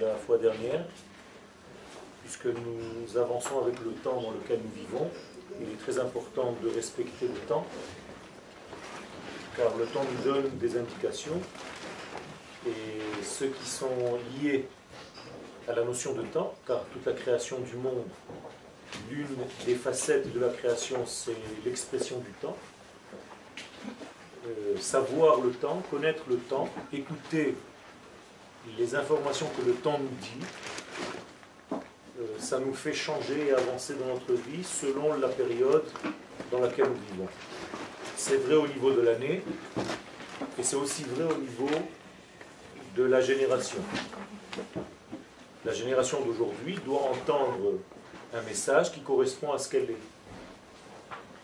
la fois dernière, puisque nous avançons avec le temps dans lequel nous vivons. Il est très important de respecter le temps, car le temps nous donne des indications, et ceux qui sont liés à la notion de temps, car toute la création du monde, l'une des facettes de la création, c'est l'expression du temps. Euh, savoir le temps, connaître le temps, écouter les informations que le temps nous dit, euh, ça nous fait changer et avancer dans notre vie selon la période dans laquelle nous vivons. C'est vrai au niveau de l'année et c'est aussi vrai au niveau de la génération. La génération d'aujourd'hui doit entendre un message qui correspond à ce qu'elle est.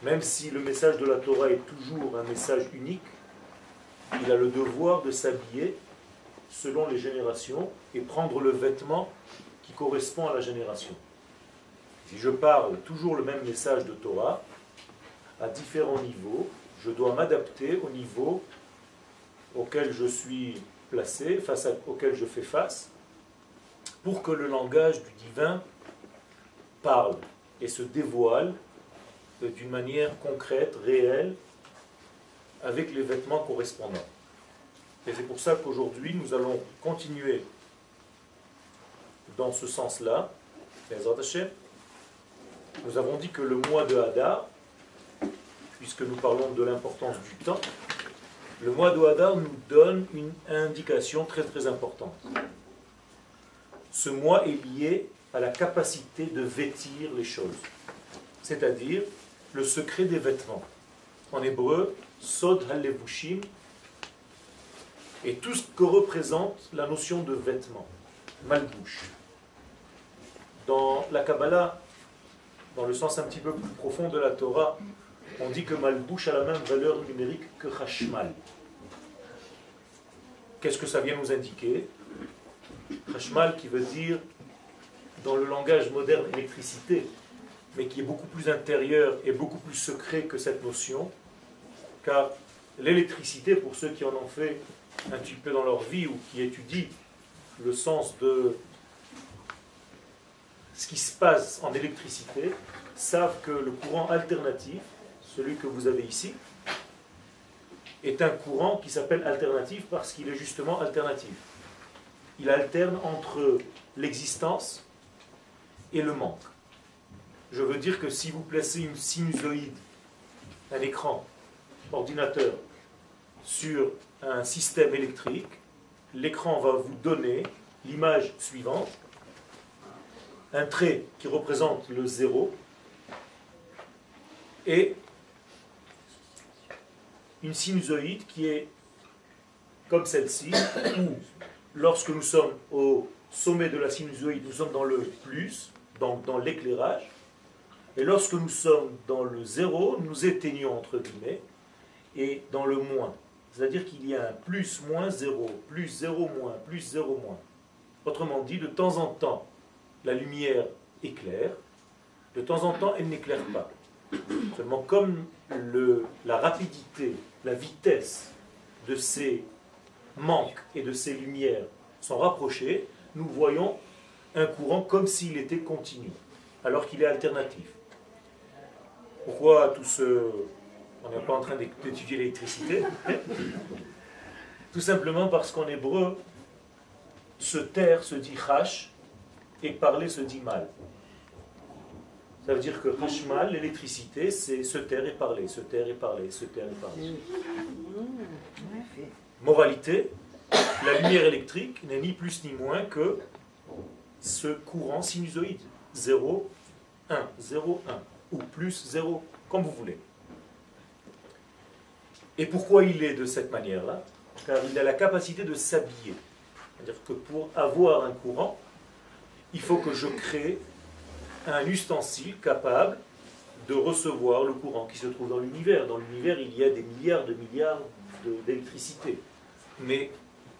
Même si le message de la Torah est toujours un message unique, il a le devoir de s'habiller selon les générations et prendre le vêtement qui correspond à la génération. Si je parle toujours le même message de Torah, à différents niveaux, je dois m'adapter au niveau auquel je suis placé, face auquel je fais face, pour que le langage du divin parle et se dévoile d'une manière concrète, réelle, avec les vêtements correspondants. Et c'est pour ça qu'aujourd'hui, nous allons continuer dans ce sens-là. Nous avons dit que le mois de Hadar, puisque nous parlons de l'importance du temps, le mois de Hadar nous donne une indication très très importante ce mois est lié à la capacité de vêtir les choses, c'est-à-dire le secret des vêtements. En hébreu, Sod Halevushim, et tout ce que représente la notion de vêtement, malbouche. Dans la Kabbalah, dans le sens un petit peu plus profond de la Torah, on dit que malbouche a la même valeur numérique que Hashmal. Qu'est-ce que ça vient nous indiquer? Hashmal qui veut dire, dans le langage moderne, électricité, mais qui est beaucoup plus intérieur et beaucoup plus secret que cette notion, car l'électricité, pour ceux qui en ont fait un petit peu dans leur vie ou qui étudient le sens de ce qui se passe en électricité, savent que le courant alternatif, celui que vous avez ici, est un courant qui s'appelle alternatif parce qu'il est justement alternatif il alterne entre l'existence et le manque. Je veux dire que si vous placez une sinusoïde, un écran, ordinateur, sur un système électrique, l'écran va vous donner l'image suivante, un trait qui représente le zéro et une sinusoïde qui est comme celle-ci, où lorsque nous sommes au sommet de la sinusoïde, nous sommes dans le plus, donc dans l'éclairage. Et lorsque nous sommes dans le zéro, nous éteignons entre guillemets, et dans le moins. C'est-à-dire qu'il y a un plus, moins, zéro, plus, zéro, moins, plus, zéro, moins. Autrement dit, de temps en temps, la lumière éclaire, de temps en temps, elle n'éclaire pas. Seulement comme la rapidité, la vitesse de ces manque et de ces lumières sont rapprochées, nous voyons un courant comme s'il était continu, alors qu'il est alternatif. Pourquoi tout ce... On n'est pas en train d'étudier l'électricité. tout simplement parce qu'en hébreu, se taire se dit hash et parler se dit mal. Ça veut dire que hashmal, l'électricité, c'est se taire et parler, se taire et parler, se taire et parler. Moralité, la lumière électrique n'est ni plus ni moins que ce courant sinusoïde. 0, 1, 0, 1, ou plus 0, comme vous voulez. Et pourquoi il est de cette manière-là? Car il a la capacité de s'habiller. C'est-à-dire que pour avoir un courant, il faut que je crée un ustensile capable de recevoir le courant qui se trouve dans l'univers. Dans l'univers, il y a des milliards de milliards d'électricité. Mais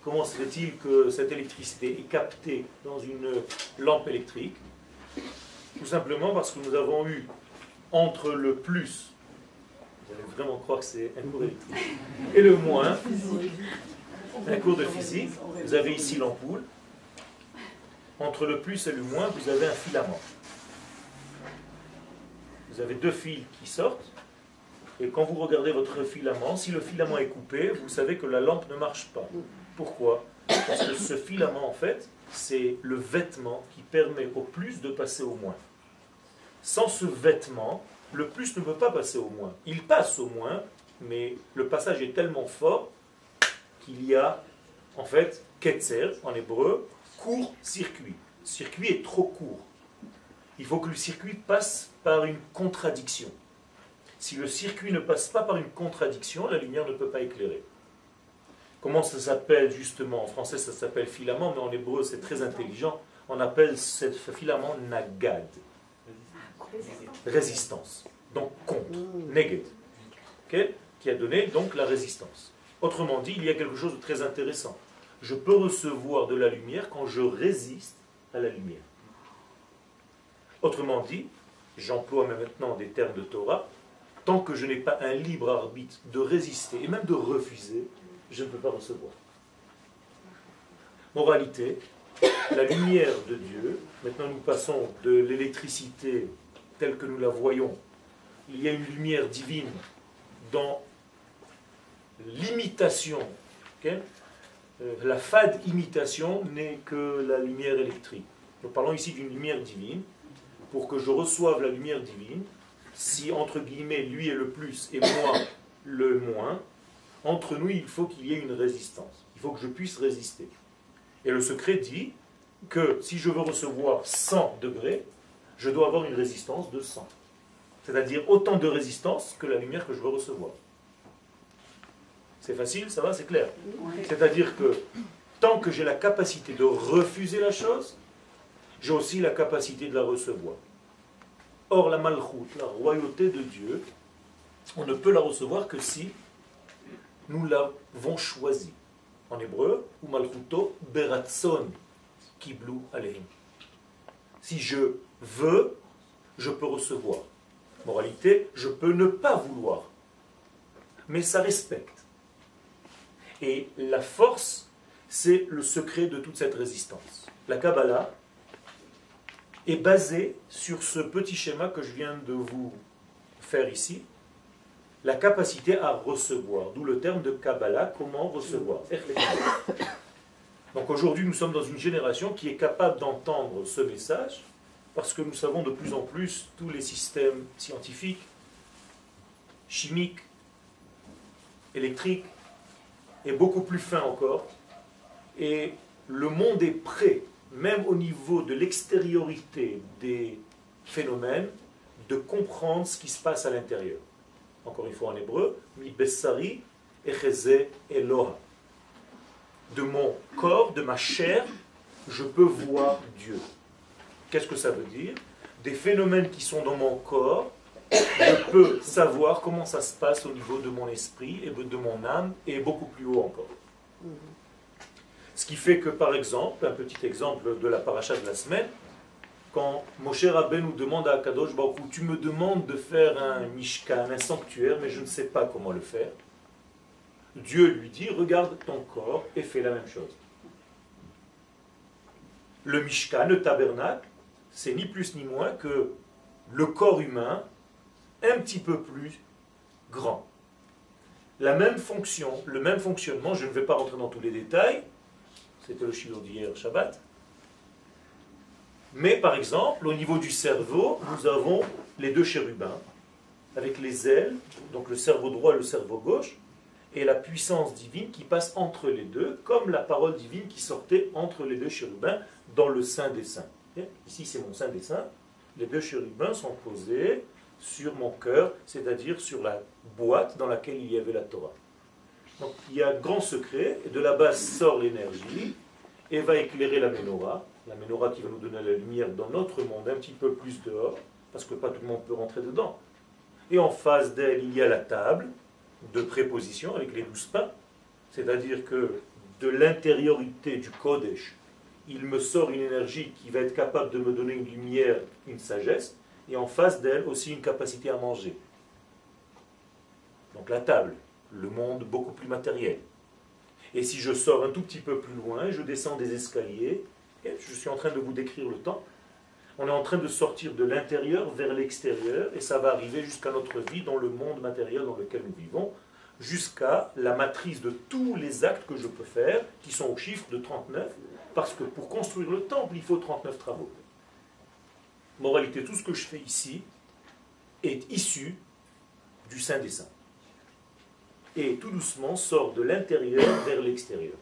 comment se fait-il que cette électricité est captée dans une lampe électrique? Tout simplement parce que nous avons eu entre le plus Vous allez vraiment croire que c'est un cours. Et le moins, un cours de physique, vous avez ici l'ampoule. Entre le plus et le moins, vous avez un filament. Vous avez deux fils qui sortent. Et quand vous regardez votre filament, si le filament est coupé, vous savez que la lampe ne marche pas. Pourquoi? Parce que ce filament, en fait, c'est le vêtement qui permet au plus de passer au moins. Sans ce vêtement, le plus ne peut pas passer au moins. Il passe au moins, mais le passage est tellement fort qu'il y a, en fait, ketzer en hébreu, court-circuit. Circuit est trop court. Il faut que le circuit passe par une contradiction. Si le circuit ne passe pas par une contradiction, la lumière ne peut pas éclairer. Comment ça s'appelle justement? En français, ça s'appelle filament, mais en hébreu, c'est très intelligent. On appelle ce filament nagad. Résistance. Donc contre. Neged. Qui a donné donc la résistance. Autrement dit, il y a quelque chose de très intéressant. Je peux recevoir de la lumière quand je résiste à la lumière. Autrement dit, j'emploie maintenant des termes de Torah, tant que je n'ai pas un libre arbitre de résister et même de refuser, je ne peux pas recevoir. Moralité, la lumière de Dieu, maintenant nous passons de l'électricité telle que nous la voyons, il y a une lumière divine dans l'imitation. Euh, la fade imitation n'est que la lumière électrique. Nous parlons ici d'une lumière divine. Pour que je reçoive la lumière divine, si entre guillemets lui est le plus et moi le moins, entre nous, il faut qu'il y ait une résistance. Il faut que je puisse résister. Et le secret dit que si je veux recevoir 100 degrés, je dois avoir une résistance de 100. C'est-à-dire autant de résistance que la lumière que je veux recevoir. C'est facile, ça va, c'est clair. C'est-à-dire que tant que j'ai la capacité de refuser la chose, j'ai aussi la capacité de la recevoir. Or, la malchoute, la royauté de Dieu, on ne peut la recevoir que si nous l'avons choisi. En hébreu, ou malchuto beratson kiblu aleim. Si je veux, je peux recevoir. Moralité, je peux ne pas vouloir. Mais ça respecte. Et la force, c'est le secret de toute cette résistance. La Kabbalah est basée sur ce petit schéma que je viens de vous faire ici, la capacité à recevoir, d'où le terme de Kabbalah, comment recevoir. Donc aujourd'hui, nous sommes dans une génération qui est capable d'entendre ce message, parce que nous savons de plus en plus tous les systèmes scientifiques, chimiques, électriques, et beaucoup plus fins encore. Et le monde est prêt, même au niveau de l'extériorité des phénomènes, de comprendre ce qui se passe à l'intérieur encore une fois en hébreu, mi bessari echeze eloha. De mon corps, de ma chair, je peux voir Dieu. Qu'est-ce que ça veut dire? Des phénomènes qui sont dans mon corps, je peux savoir comment ça se passe au niveau de mon esprit et de mon âme, et beaucoup plus haut encore. Ce qui fait que, par exemple, un petit exemple de la paracha de la semaine, quand Moshe Rabbe nous demande à Kadosh Baruch tu me demandes de faire un mishkan, un sanctuaire, mais je ne sais pas comment le faire. Dieu lui dit, regarde ton corps et fais la même chose. Le mishkan, le tabernacle, c'est ni plus ni moins que le corps humain un petit peu plus grand. La même fonction, le même fonctionnement, je ne vais pas rentrer dans tous les détails, c'était le shiloh d'hier Shabbat, mais par exemple, au niveau du cerveau, nous avons les deux chérubins, avec les ailes, donc le cerveau droit et le cerveau gauche, et la puissance divine qui passe entre les deux, comme la parole divine qui sortait entre les deux chérubins dans le sein des saints. Ici, c'est mon sein des saints. Les deux chérubins sont posés sur mon cœur, c'est-à-dire sur la boîte dans laquelle il y avait la Torah. Donc il y a un grand secret, et de la base sort l'énergie, et va éclairer la menorah, la menorah qui va nous donner la lumière dans notre monde, un petit peu plus dehors, parce que pas tout le monde peut rentrer dedans. Et en face d'elle, il y a la table de préposition avec les douze pains, c'est-à-dire que de l'intériorité du Kodesh, il me sort une énergie qui va être capable de me donner une lumière, une sagesse, et en face d'elle aussi une capacité à manger. donc la table, le monde beaucoup plus matériel. Et si je sors un tout petit peu plus loin, je descends des escaliers, et je suis en train de vous décrire le temps, on est en train de sortir de l'intérieur vers l'extérieur, et ça va arriver jusqu'à notre vie dans le monde matériel dans lequel nous vivons, jusqu'à la matrice de tous les actes que je peux faire, qui sont au chiffre de 39, parce que pour construire le temple, il faut 39 travaux. Moralité, tout ce que je fais ici est issu du Saint des Saints. Et tout doucement sort de l'intérieur vers l'extérieur.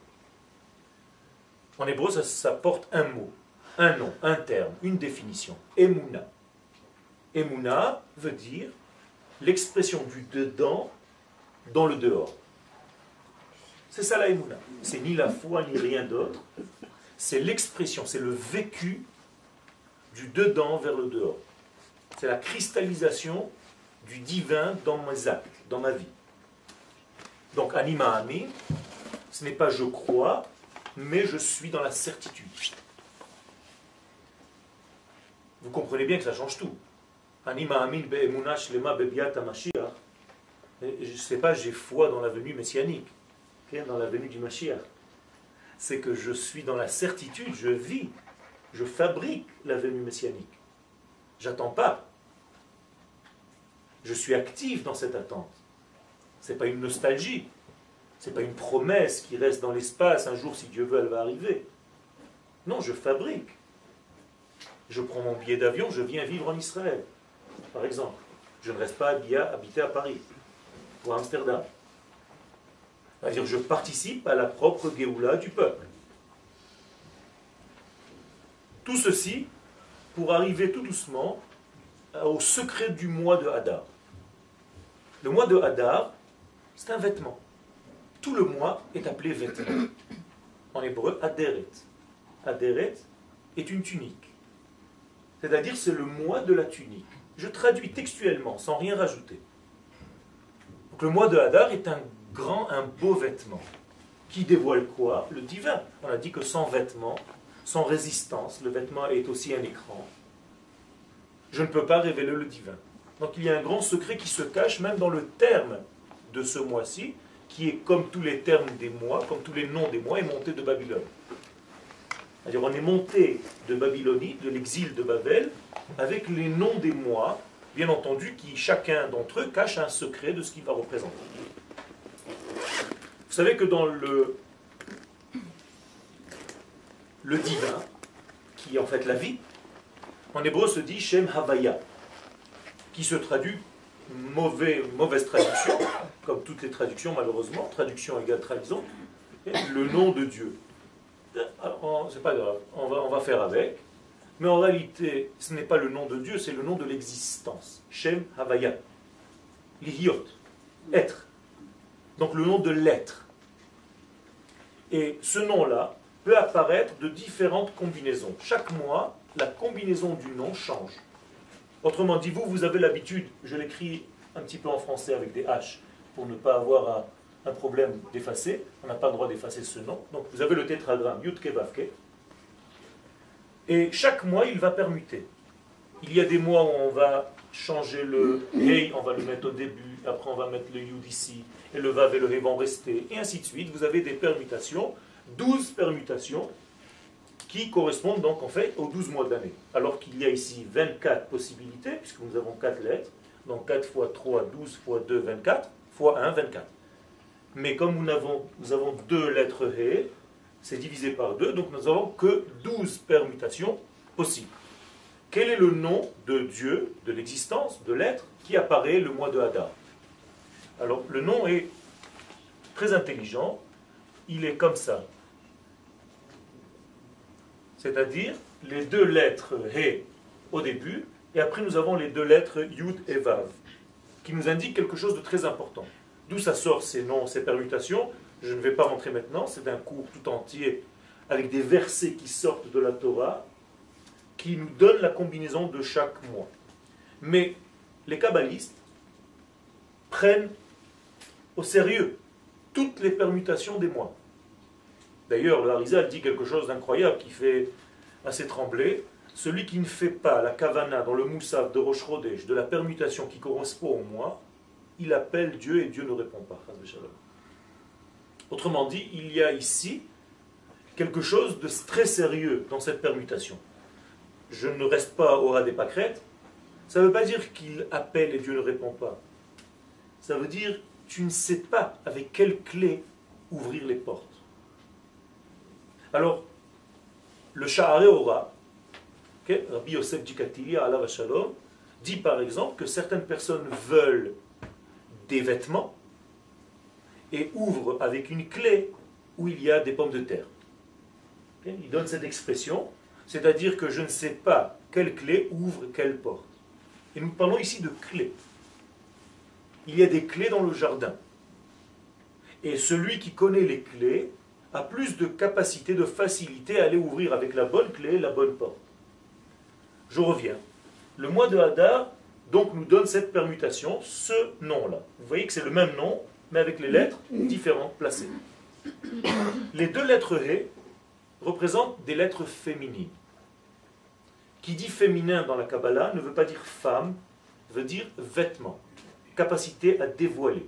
En hébreu, ça, porte un mot un nom, un terme, une définition. Emouna. Emouna veut dire l'expression du dedans dans le dehors. C'est ça la Emouna. C'est ni la foi ni rien d'autre. C'est l'expression, c'est le vécu du dedans vers le dehors. C'est la cristallisation du divin dans mes actes, dans ma vie. Donc anima ami, ce n'est pas je crois, mais je suis dans la certitude. Vous comprenez bien que ça change tout. Anima amin lema. Je ne sais pas, j'ai foi dans la venue messianique, dans la venue du Mashiach. C'est que je suis dans la certitude, je vis, je fabrique la venue messianique. J'attends pas. Je suis actif dans cette attente. Ce n'est pas une nostalgie. Ce n'est pas une promesse qui reste dans l'espace. Un jour, si Dieu veut, elle va arriver. Non, je fabrique je prends mon billet d'avion, je viens vivre en Israël, par exemple. Je ne reste pas habité à Paris ou à Amsterdam. C'est-à-dire je participe à la propre Géoula du peuple. Tout ceci pour arriver tout doucement au secret du mois de Hadar. Le mois de Hadar, c'est un vêtement. Tout le mois est appelé vêtement. En hébreu, Aderet. Aderet est une tunique. C'est-à-dire c'est le mois de la tunique. Je traduis textuellement, sans rien rajouter. Donc le mois de Hadar est un grand, un beau vêtement. Qui dévoile quoi? Le divin. On a dit que sans vêtement, sans résistance, le vêtement est aussi un écran. Je ne peux pas révéler le divin. Donc il y a un grand secret qui se cache même dans le terme de ce mois-ci, qui est comme tous les termes des mois, comme tous les noms des mois, est monté de Babylone. C'est-à-dire on est monté de Babylonie, de l'exil de Babel, avec les noms des mois, bien entendu, qui chacun d'entre eux cache un secret de ce qu'il va représenter. Vous savez que dans le, le divin, qui est en fait la vie, en hébreu se dit Shem Havaya, qui se traduit mauvais, mauvaise traduction, comme toutes les traductions malheureusement, traduction égale trahison, le nom de Dieu. Euh, c'est pas grave, on va, on va faire avec. Mais en réalité, ce n'est pas le nom de Dieu, c'est le nom de l'existence. Shem Havaya. Être. Donc le nom de l'être. Et ce nom-là peut apparaître de différentes combinaisons. Chaque mois, la combinaison du nom change. Autrement dit, vous, vous avez l'habitude, je l'écris un petit peu en français avec des H pour ne pas avoir un problème d'effacer. On n'a pas le droit d'effacer ce nom. Donc vous avez le tétragramme Yutke Vavke. Et chaque mois, il va permuter. Il y a des mois où on va changer le Hey, on va le mettre au début, après on va mettre le Yud ici, et le Vav et le Hey vont rester, et ainsi de suite. Vous avez des permutations, 12 permutations, qui correspondent donc en fait aux 12 mois d'année. Alors qu'il y a ici 24 possibilités, puisque nous avons 4 lettres, donc 4 fois 3, 12 fois 2, 24, fois 1, 24. Mais comme nous avons, nous avons deux lettres He, c'est divisé par deux, donc nous n'avons que 12 permutations possibles. Quel est le nom de Dieu, de l'existence, de l'être, qui apparaît le mois de Hadar? Alors, le nom est très intelligent, il est comme ça. C'est-à-dire les deux lettres He au début, et après nous avons les deux lettres Yud et Vav, qui nous indiquent quelque chose de très important. D'où ça sort ces noms, ces permutations? Je ne vais pas rentrer maintenant, c'est un cours tout entier avec des versets qui sortent de la Torah qui nous donnent la combinaison de chaque mois. Mais les kabbalistes prennent au sérieux toutes les permutations des mois. D'ailleurs, le Harizal dit quelque chose d'incroyable qui fait assez trembler. Celui qui ne fait pas la kavana dans le moussaf de Rosh de la permutation qui correspond au mois, il appelle Dieu et Dieu ne répond pas. Autrement dit, il y a ici quelque chose de très sérieux dans cette permutation. Je ne reste pas au ras des pâquerettes. Ça ne veut pas dire qu'il appelle et Dieu ne répond pas. Ça veut dire tu ne sais pas avec quelle clé ouvrir les portes. Alors, le Sha'are Ora, Rabbi Yosef Dikatilia, Allah Shalom, dit par exemple que certaines personnes veulent des vêtements et ouvrent avec une clé où il y a des pommes de terre. Il donne cette expression, c'est-à-dire que je ne sais pas quelle clé ouvre quelle porte. Et nous parlons ici de clés. Il y a des clés dans le jardin. Et celui qui connaît les clés a plus de capacité, de facilité à aller ouvrir avec la bonne clé la bonne porte. Je reviens. Le mois de Hadar, donc, nous donne cette permutation, ce nom-là. Vous voyez que c'est le même nom, mais avec les lettres différentes placées. Les deux lettres He représentent des lettres féminines. Qui dit féminin dans la Kabbalah ne veut pas dire femme, veut dire vêtement, capacité à dévoiler,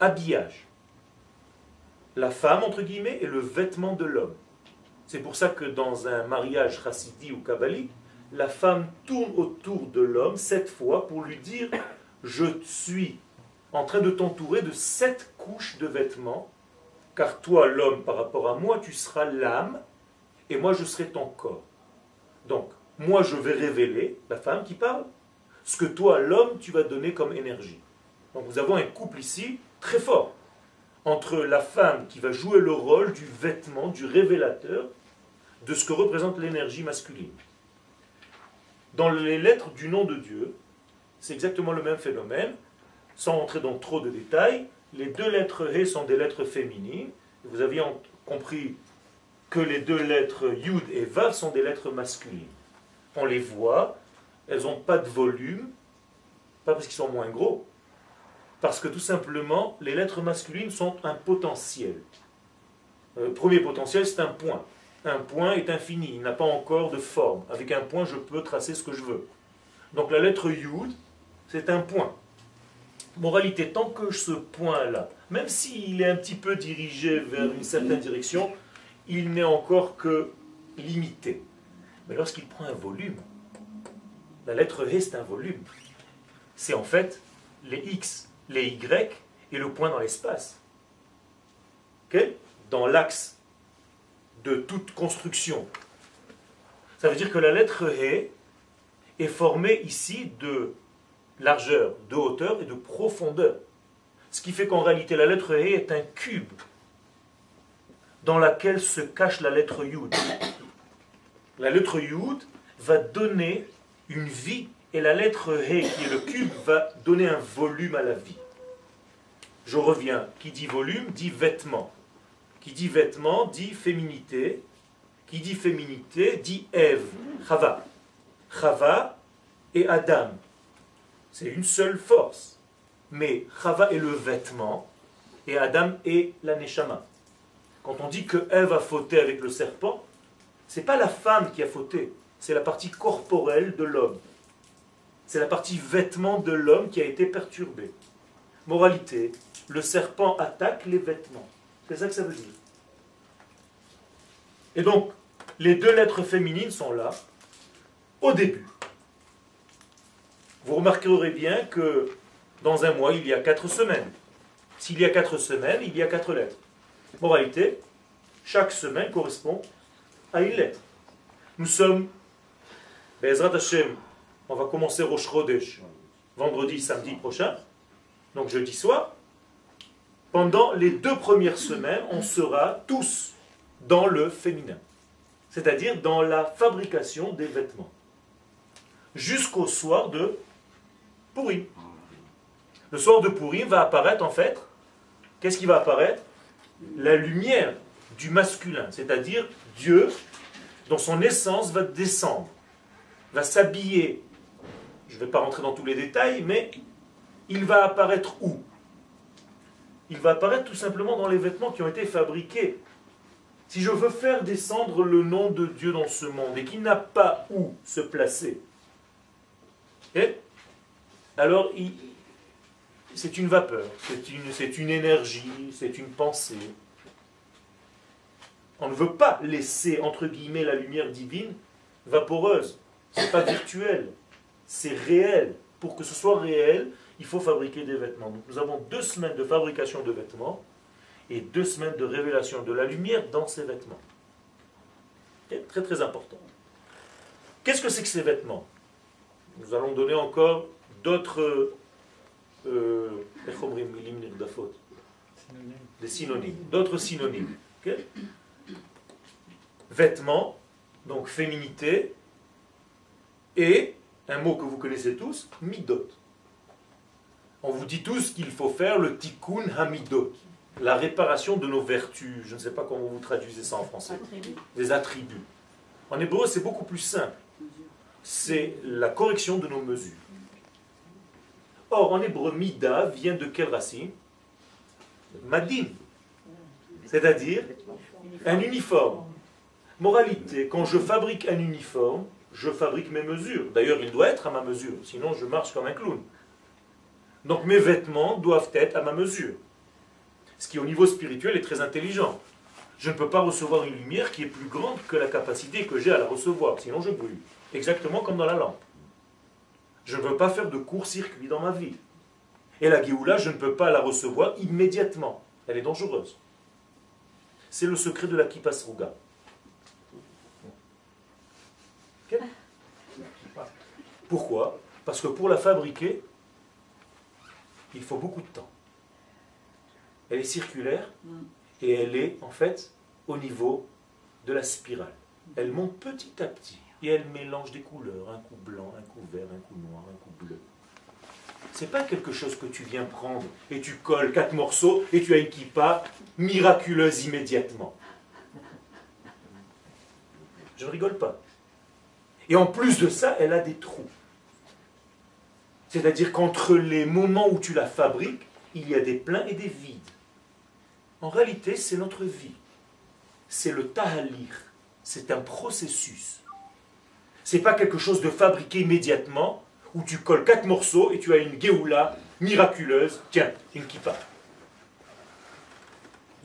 habillage. La femme, entre guillemets, est le vêtement de l'homme. C'est pour ça que dans un mariage chassidi ou kabbalique, la femme tourne autour de l'homme sept fois pour lui dire Je suis en train de t'entourer de sept couches de vêtements, car toi, l'homme, par rapport à moi, tu seras l'âme, et moi, je serai ton corps. Donc, moi, je vais révéler, la femme qui parle, ce que toi, l'homme, tu vas donner comme énergie. Donc, nous avons un couple ici très fort entre la femme qui va jouer le rôle du vêtement, du révélateur de ce que représente l'énergie masculine. Dans les lettres du nom de Dieu, c'est exactement le même phénomène. Sans entrer dans trop de détails, les deux lettres He sont des lettres féminines. Vous aviez compris que les deux lettres Yud et Vav sont des lettres masculines. On les voit, elles n'ont pas de volume, pas parce qu'ils sont moins gros, parce que tout simplement, les lettres masculines sont un potentiel. Le euh, premier potentiel, c'est un point. Un point est infini, il n'a pas encore de forme. Avec un point, je peux tracer ce que je veux. Donc la lettre Yud, c'est un point. Moralité, tant que ce point-là, même s'il est un petit peu dirigé vers une certaine direction, il n'est encore que limité. Mais lorsqu'il prend un volume, la lettre He, c'est un volume. C'est en fait les X, les Y et le point dans l'espace. Dans l'axe de toute construction. Ça veut dire que la lettre He est formée ici de largeur, de hauteur et de profondeur. Ce qui fait qu'en réalité la lettre He est un cube dans laquelle se cache la lettre Yud. La lettre Yud va donner une vie et la lettre He, qui est le cube, va donner un volume à la vie. Je reviens, qui dit volume dit vêtement. Qui dit vêtement dit féminité. Qui dit féminité dit Ève, Chava. Chava et Adam. C'est une seule force. Mais Chava est le vêtement et Adam est la Neshama. Quand on dit que Ève a fauté avec le serpent, c'est pas la femme qui a fauté, c'est la partie corporelle de l'homme. C'est la partie vêtement de l'homme qui a été perturbée. Moralité, le serpent attaque les vêtements. C'est ça que ça veut dire. Et donc, les deux lettres féminines sont là, au début. Vous remarquerez bien que dans un mois, il y a quatre semaines. S'il y a quatre semaines, il y a quatre lettres. Moralité, chaque semaine correspond à une lettre. Nous sommes, Bezrat Hashem, on va commencer Rosh Chodesh, vendredi, samedi prochain, donc jeudi soir. Pendant les deux premières semaines, on sera tous dans le féminin, c'est-à-dire dans la fabrication des vêtements, jusqu'au soir de Pourim. Le soir de Pourim va apparaître en fait, qu'est-ce qui va apparaître? La lumière du masculin, c'est-à-dire Dieu, dans son essence, va descendre, va s'habiller. Je ne vais pas rentrer dans tous les détails, mais il va apparaître où? Il va apparaître tout simplement dans les vêtements qui ont été fabriqués. Si je veux faire descendre le nom de Dieu dans ce monde et qu'il n'a pas où se placer, et alors il, c'est une vapeur, c'est une, c'est énergie, c'est une pensée. On ne veut pas laisser, entre guillemets, la lumière divine vaporeuse. C'est pas virtuel, c'est réel. Pour que ce soit réel, il faut fabriquer des vêtements. Nous avons deux semaines de fabrication de vêtements et deux semaines de révélation de la lumière dans ces vêtements. Très très important. Qu'est-ce que c'est que ces vêtements? Nous allons donner encore d'autres euh, des synonymes, d'autres synonymes. Vêtements, donc féminité, et un mot que vous connaissez tous, midot. On vous dit tous qu'il faut faire le tikkun hamidot, la réparation de nos vertus. Je ne sais pas comment vous traduisez ça en français. Des attributs. En hébreu, c'est beaucoup plus simple. C'est la correction de nos mesures. Or, en hébreu, mida vient de quelle racine? Madim. C'est-à-dire un uniforme. Moralité, quand je fabrique un uniforme, je fabrique mes mesures. D'ailleurs, il doit être à ma mesure, sinon je marche comme un clown. Donc mes vêtements doivent être à ma mesure. Ce qui au niveau spirituel est très intelligent. Je ne peux pas recevoir une lumière qui est plus grande que la capacité que j'ai à la recevoir, sinon je brûle. Exactement comme dans la lampe. Je ne veux pas faire de court-circuit dans ma vie. Et la Géoula, je ne peux pas la recevoir immédiatement. Elle est dangereuse. C'est le secret de la Kipasruga. Pourquoi? Parce que pour la fabriquer, il faut beaucoup de temps. Elle est circulaire et elle est en fait au niveau de la spirale. Elle monte petit à petit et elle mélange des couleurs, un coup blanc, un coup vert, un coup noir, un coup bleu. C'est pas quelque chose que tu viens prendre et tu colles quatre morceaux et tu as une kippa miraculeuse immédiatement. Je ne rigole pas. Et en plus de ça, elle a des trous. C'est-à-dire qu'entre les moments où tu la fabriques, il y a des pleins et des vides. En réalité, c'est notre vie. C'est le tahalir. C'est un processus. C'est pas quelque chose de fabriqué immédiatement, où tu colles quatre morceaux et tu as une geoula miraculeuse. Tiens, une kippa.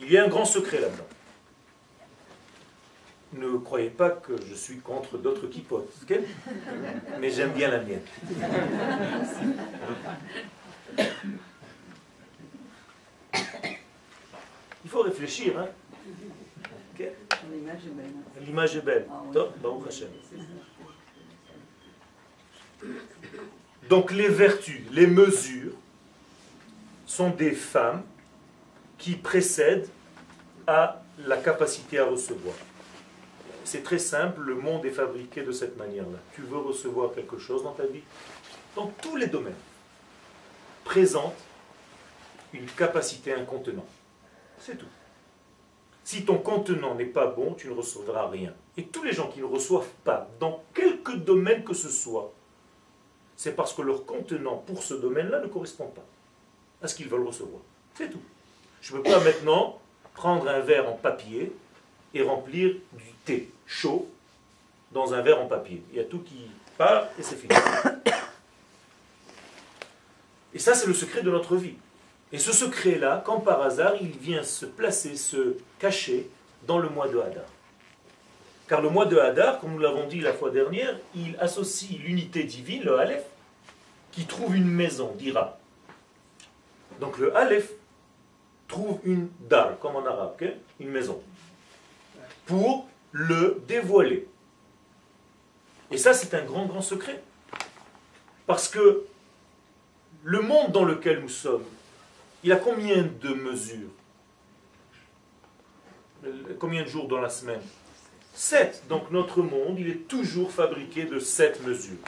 Il y a un grand secret là-dedans ne croyez pas que je suis contre d'autres kippotes, mais j'aime bien la mienne. Il faut réfléchir. Hein? L'image est belle. L'image est belle. Donc les vertus, les mesures sont des femmes qui précèdent à la capacité à recevoir. C'est très simple, le monde est fabriqué de cette manière-là. Tu veux recevoir quelque chose dans ta vie, dans tous les domaines, présente une capacité, un contenant. C'est tout. Si ton contenant n'est pas bon, tu ne recevras rien. Et tous les gens qui ne reçoivent pas, dans quelque domaine que ce soit, c'est parce que leur contenant pour ce domaine-là ne correspond pas à ce qu'ils veulent recevoir. C'est tout. Je ne peux pas maintenant prendre un verre en papier et remplir du thé chaud dans un verre en papier. Il y a tout qui part et c'est fini. Et ça, c'est le secret de notre vie. Et ce secret-là, comme par hasard, il vient se placer, se cacher dans le mois de Hadar. Car le mois de Hadar, comme nous l'avons dit la fois dernière, il associe l'unité divine, le Aleph, qui trouve une maison, dira. Donc le Aleph trouve une dalle, comme en arabe, une maison pour le dévoiler. Et ça, c'est un grand, grand secret. Parce que le monde dans lequel nous sommes, il a combien de mesures? Combien de jours dans la semaine? Sept. Donc notre monde, il est toujours fabriqué de sept mesures.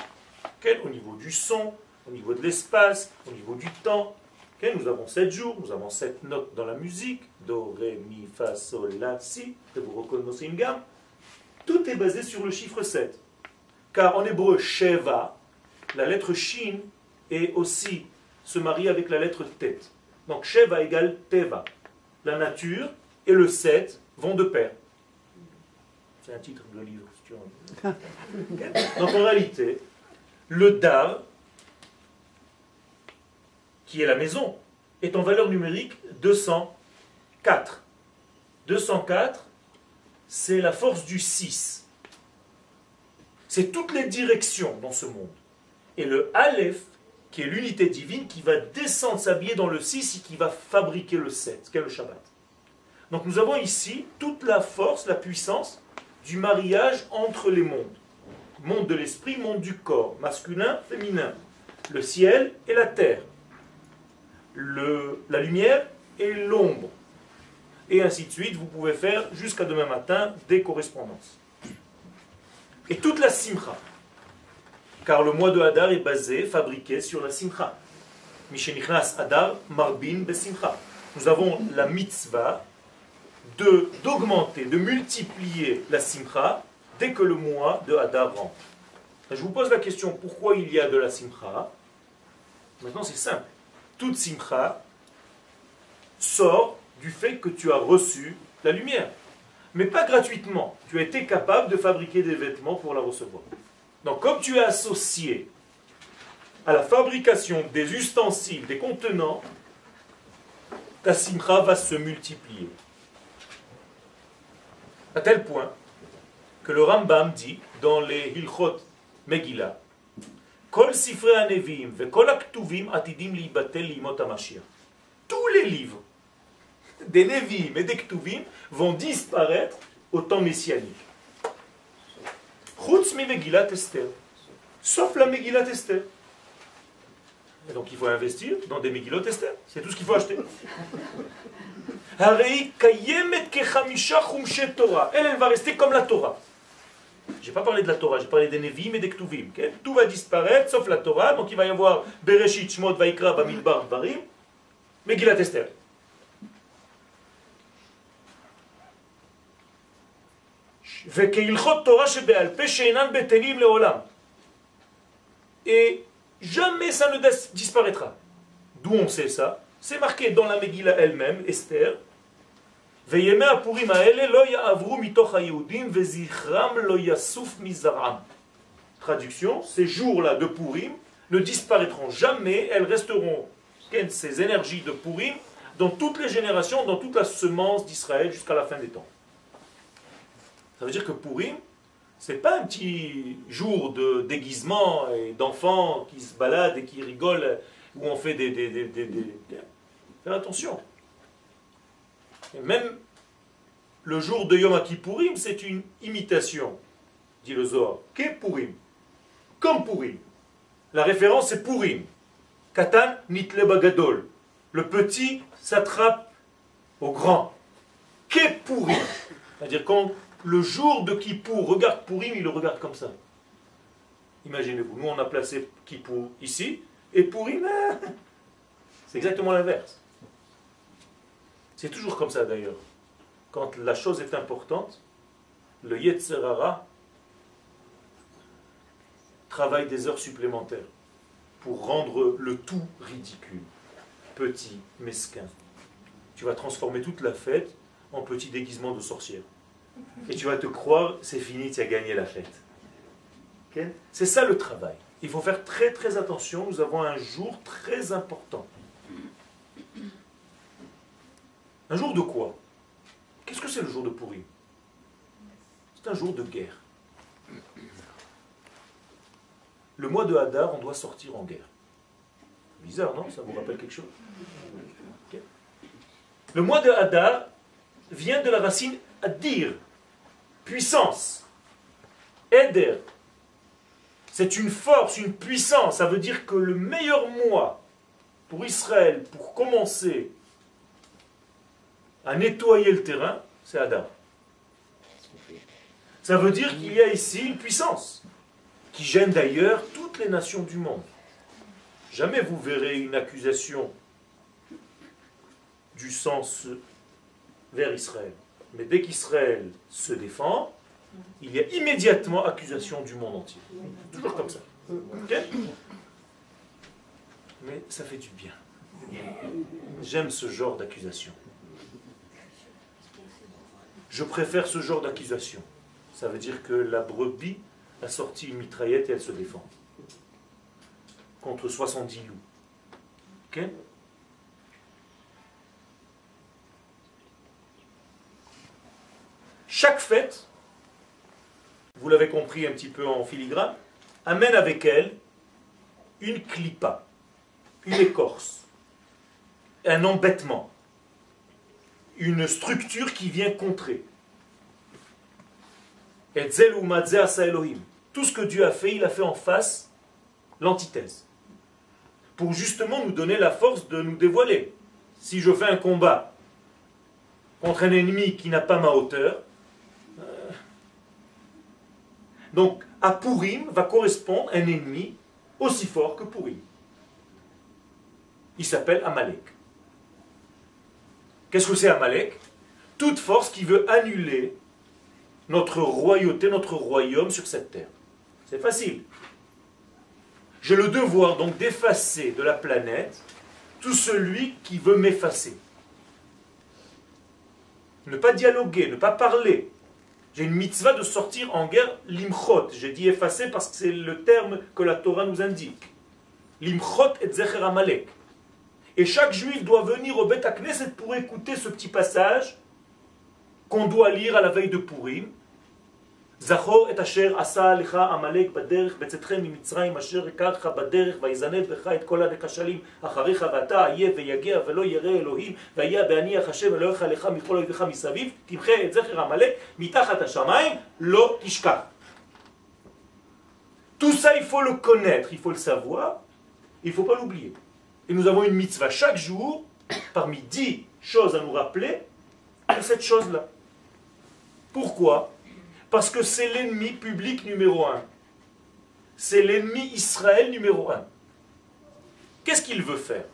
Au niveau du son, au niveau de l'espace, au niveau du temps, nous avons sept jours, nous avons sept notes dans la musique, do, ré, mi, fa, sol, la, si, vous reconnaissez une gamme. Tout est basé sur le chiffre 7. Car en hébreu, Sheva, la lettre Shin est aussi se marie avec la lettre Tet. Donc Sheva égale Teva. La nature et le 7 vont de pair. C'est un titre de livre, si tu veux. Donc en réalité, le Dar qui est la maison, est en valeur numérique 204. 204, c'est la force du 6. C'est toutes les directions dans ce monde. Et le Aleph, qui est l'unité divine, qui va descendre s'habiller dans le 6 et qui va fabriquer le 7, qui est le Shabbat. Donc nous avons ici toute la force, la puissance du mariage entre les mondes. Monde de l'esprit, monde du corps, masculin, féminin, le ciel et la terre, le, la lumière et l'ombre. Et ainsi de suite, vous pouvez faire jusqu'à demain matin des correspondances. Et toute la simcha. Car le mois de Hadar est basé, fabriqué sur la simcha. Mishenichnas Hadar marbin besimcha. Nous avons la mitzvah d'augmenter, de multiplier la simcha dès que le mois de Hadar rentre. Je vous pose la question, pourquoi il y a de la simcha? Maintenant c'est simple. Toute simcha sort du fait que tu as reçu la lumière. Mais pas gratuitement. Tu as été capable de fabriquer des vêtements pour la recevoir. Donc comme tu es associé à la fabrication des ustensiles, des contenants, ta simcha va se multiplier. À tel point que le Rambam dit dans les Hilchot Megillah, Tous les livres des Nevim et des Ktuvim vont disparaître au temps messianique. Sauf la Megillat Esther. Donc il faut investir dans des Megillot. C'est tout ce qu'il faut acheter. Elle, elle va rester comme la Torah. Je n'ai pas parlé de la Torah, j'ai parlé des Nevim et des Ktuvim. Tout va disparaître sauf la Torah. Donc il va y avoir Bereshit, Shmot, Vaikra, Bamidbar, Barim, Megillat. Et jamais ça ne disparaîtra. D'où on sait ça? C'est marqué dans la Megillah elle-même, Esther, Traduction, ces jours-là de Purim ne disparaîtront jamais, elles resteront, ces énergies de Purim, dans toutes les générations, dans toute la semence d'Israël jusqu'à la fin des temps. Ça veut dire que Purim, c'est pas un petit jour de déguisement et d'enfants qui se baladent et qui rigolent, où on fait des... des, Faites attention. Et même le jour de Yom Kippourim, c'est une imitation, dit le Zohar. Qu'est Purim? Comme Purim. La référence c'est Purim. Katan nitle bagadol. Le petit s'attrape au grand. Qu'est Purim? C'est-à-dire quand le jour de Kippour regarde Purim, il le regarde comme ça. Imaginez-vous, nous on a placé Kippour ici, et Purim, c'est exactement l'inverse. C'est toujours comme ça d'ailleurs quand la chose est importante, le Yetzerara travaille des heures supplémentaires pour rendre le tout ridicule, petit, mesquin. Tu vas transformer toute la fête en petit déguisement de sorcière. Et tu vas te croire, c'est fini, tu as gagné la fête. C'est ça le travail. Il faut faire très très attention, nous avons un jour très important. Un jour de quoi? Qu'est-ce que c'est le jour de pourri? C'est un jour de guerre. Le mois de Hadar, on doit sortir en guerre. Bizarre, non? Ça vous rappelle quelque chose? Le mois de Hadar vient de la racine Adir, puissance. Eder, c'est une force, une puissance. Ça veut dire que le meilleur mois pour Israël, pour commencer à nettoyer le terrain, c'est Adam. Ça veut dire qu'il y a ici une puissance qui gêne d'ailleurs toutes les nations du monde. Jamais vous verrez une accusation du sens vers Israël. Mais dès qu'Israël se défend, il y a immédiatement accusation du monde entier. Toujours comme ça. Mais ça fait du bien. J'aime ce genre d'accusation. Je préfère ce genre d'accusation. Ça veut dire que la brebis a sorti une mitraillette et elle se défend. Contre 70 loups. Chaque fête, vous l'avez compris un petit peu en filigrane, amène avec elle une clipa, une écorce, un embêtement, une structure qui vient contrer. Tout ce que Dieu a fait, il a fait en face l'antithèse. Pour justement nous donner la force de nous dévoiler. Si je fais un combat contre un ennemi qui n'a pas ma hauteur, euh, donc à Purim va correspondre un ennemi aussi fort que Purim. Il s'appelle Amalek. Qu'est-ce que c'est Amalek? Toute force qui veut annuler notre royauté, notre royaume sur cette terre. C'est facile. J'ai le devoir donc d'effacer de la planète tout celui qui veut m'effacer. Ne pas dialoguer, ne pas parler. J'ai une mitzvah de sortir en guerre l'imchot. J'ai dit effacer parce que c'est le terme que la Torah nous indique. L'imchot et zecher amalek. Et chaque juif doit venir au Bet Knesset pour écouter ce petit passage qu'on doit lire à la veille de Purim. זכור את אשר עשה לך עמלק בדרך בצאתכם ממצרים אשר הכרך בדרך ויזנב בך את כל הנכשלים אחריך ואתה עייף ויגע ולא ירא אלוהים והיה בהניח השם אלוהיך לך מכל אויביך מסביב תמחה את זכר עמלק מתחת השמיים לא תשכח. Tout ça, il faut le connaître, il faut le savoir, il ne faut pas l'oublier. Et nous avons une mitzvah chaque jour, parmi dix choses à nous rappeler, cette chose-là. Pourquoi Parce que c'est l'ennemi public numéro un. C'est l'ennemi Israël numéro un. Qu'est-ce qu'il veut faire?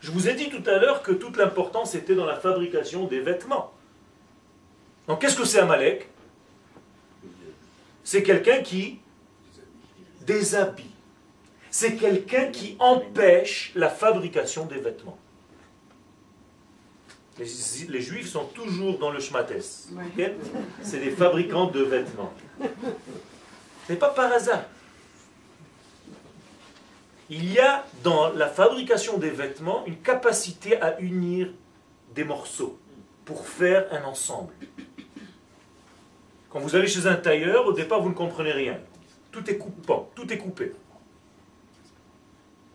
Je vous ai dit tout à l'heure que toute l'importance était dans la fabrication des vêtements. Donc qu'est-ce que c'est Amalek? C'est quelqu'un qui déshabille. C'est quelqu'un qui empêche la fabrication des vêtements. Les, juifs sont toujours dans le schmates. C'est des fabricants de vêtements. Ce n'est pas par hasard. Il y a dans la fabrication des vêtements une capacité à unir des morceaux pour faire un ensemble. Quand vous allez chez un tailleur, au départ, vous ne comprenez rien. Tout est coupant, tout est coupé.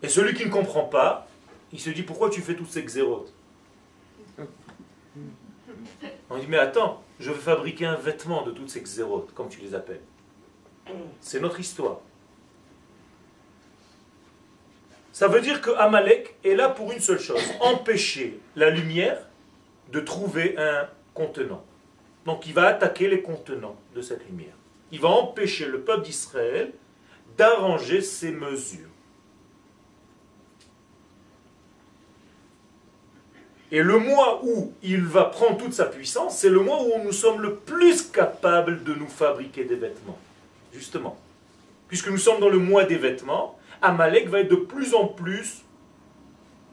Et celui qui ne comprend pas, il se dit pourquoi tu fais toutes ces xérotes? On dit, mais attends, je veux fabriquer un vêtement de toutes ces xérotes, comme tu les appelles. C'est notre histoire. Ça veut dire que Amalek est là pour une seule chose, empêcher la lumière de trouver un contenant. Donc il va attaquer les contenants de cette lumière. Il va empêcher le peuple d'Israël d'arranger ses mesures. Et le mois où il va prendre toute sa puissance, c'est le mois où nous sommes le plus capables de nous fabriquer des vêtements. Justement. Puisque nous sommes dans le mois des vêtements, Amalek va être de plus en plus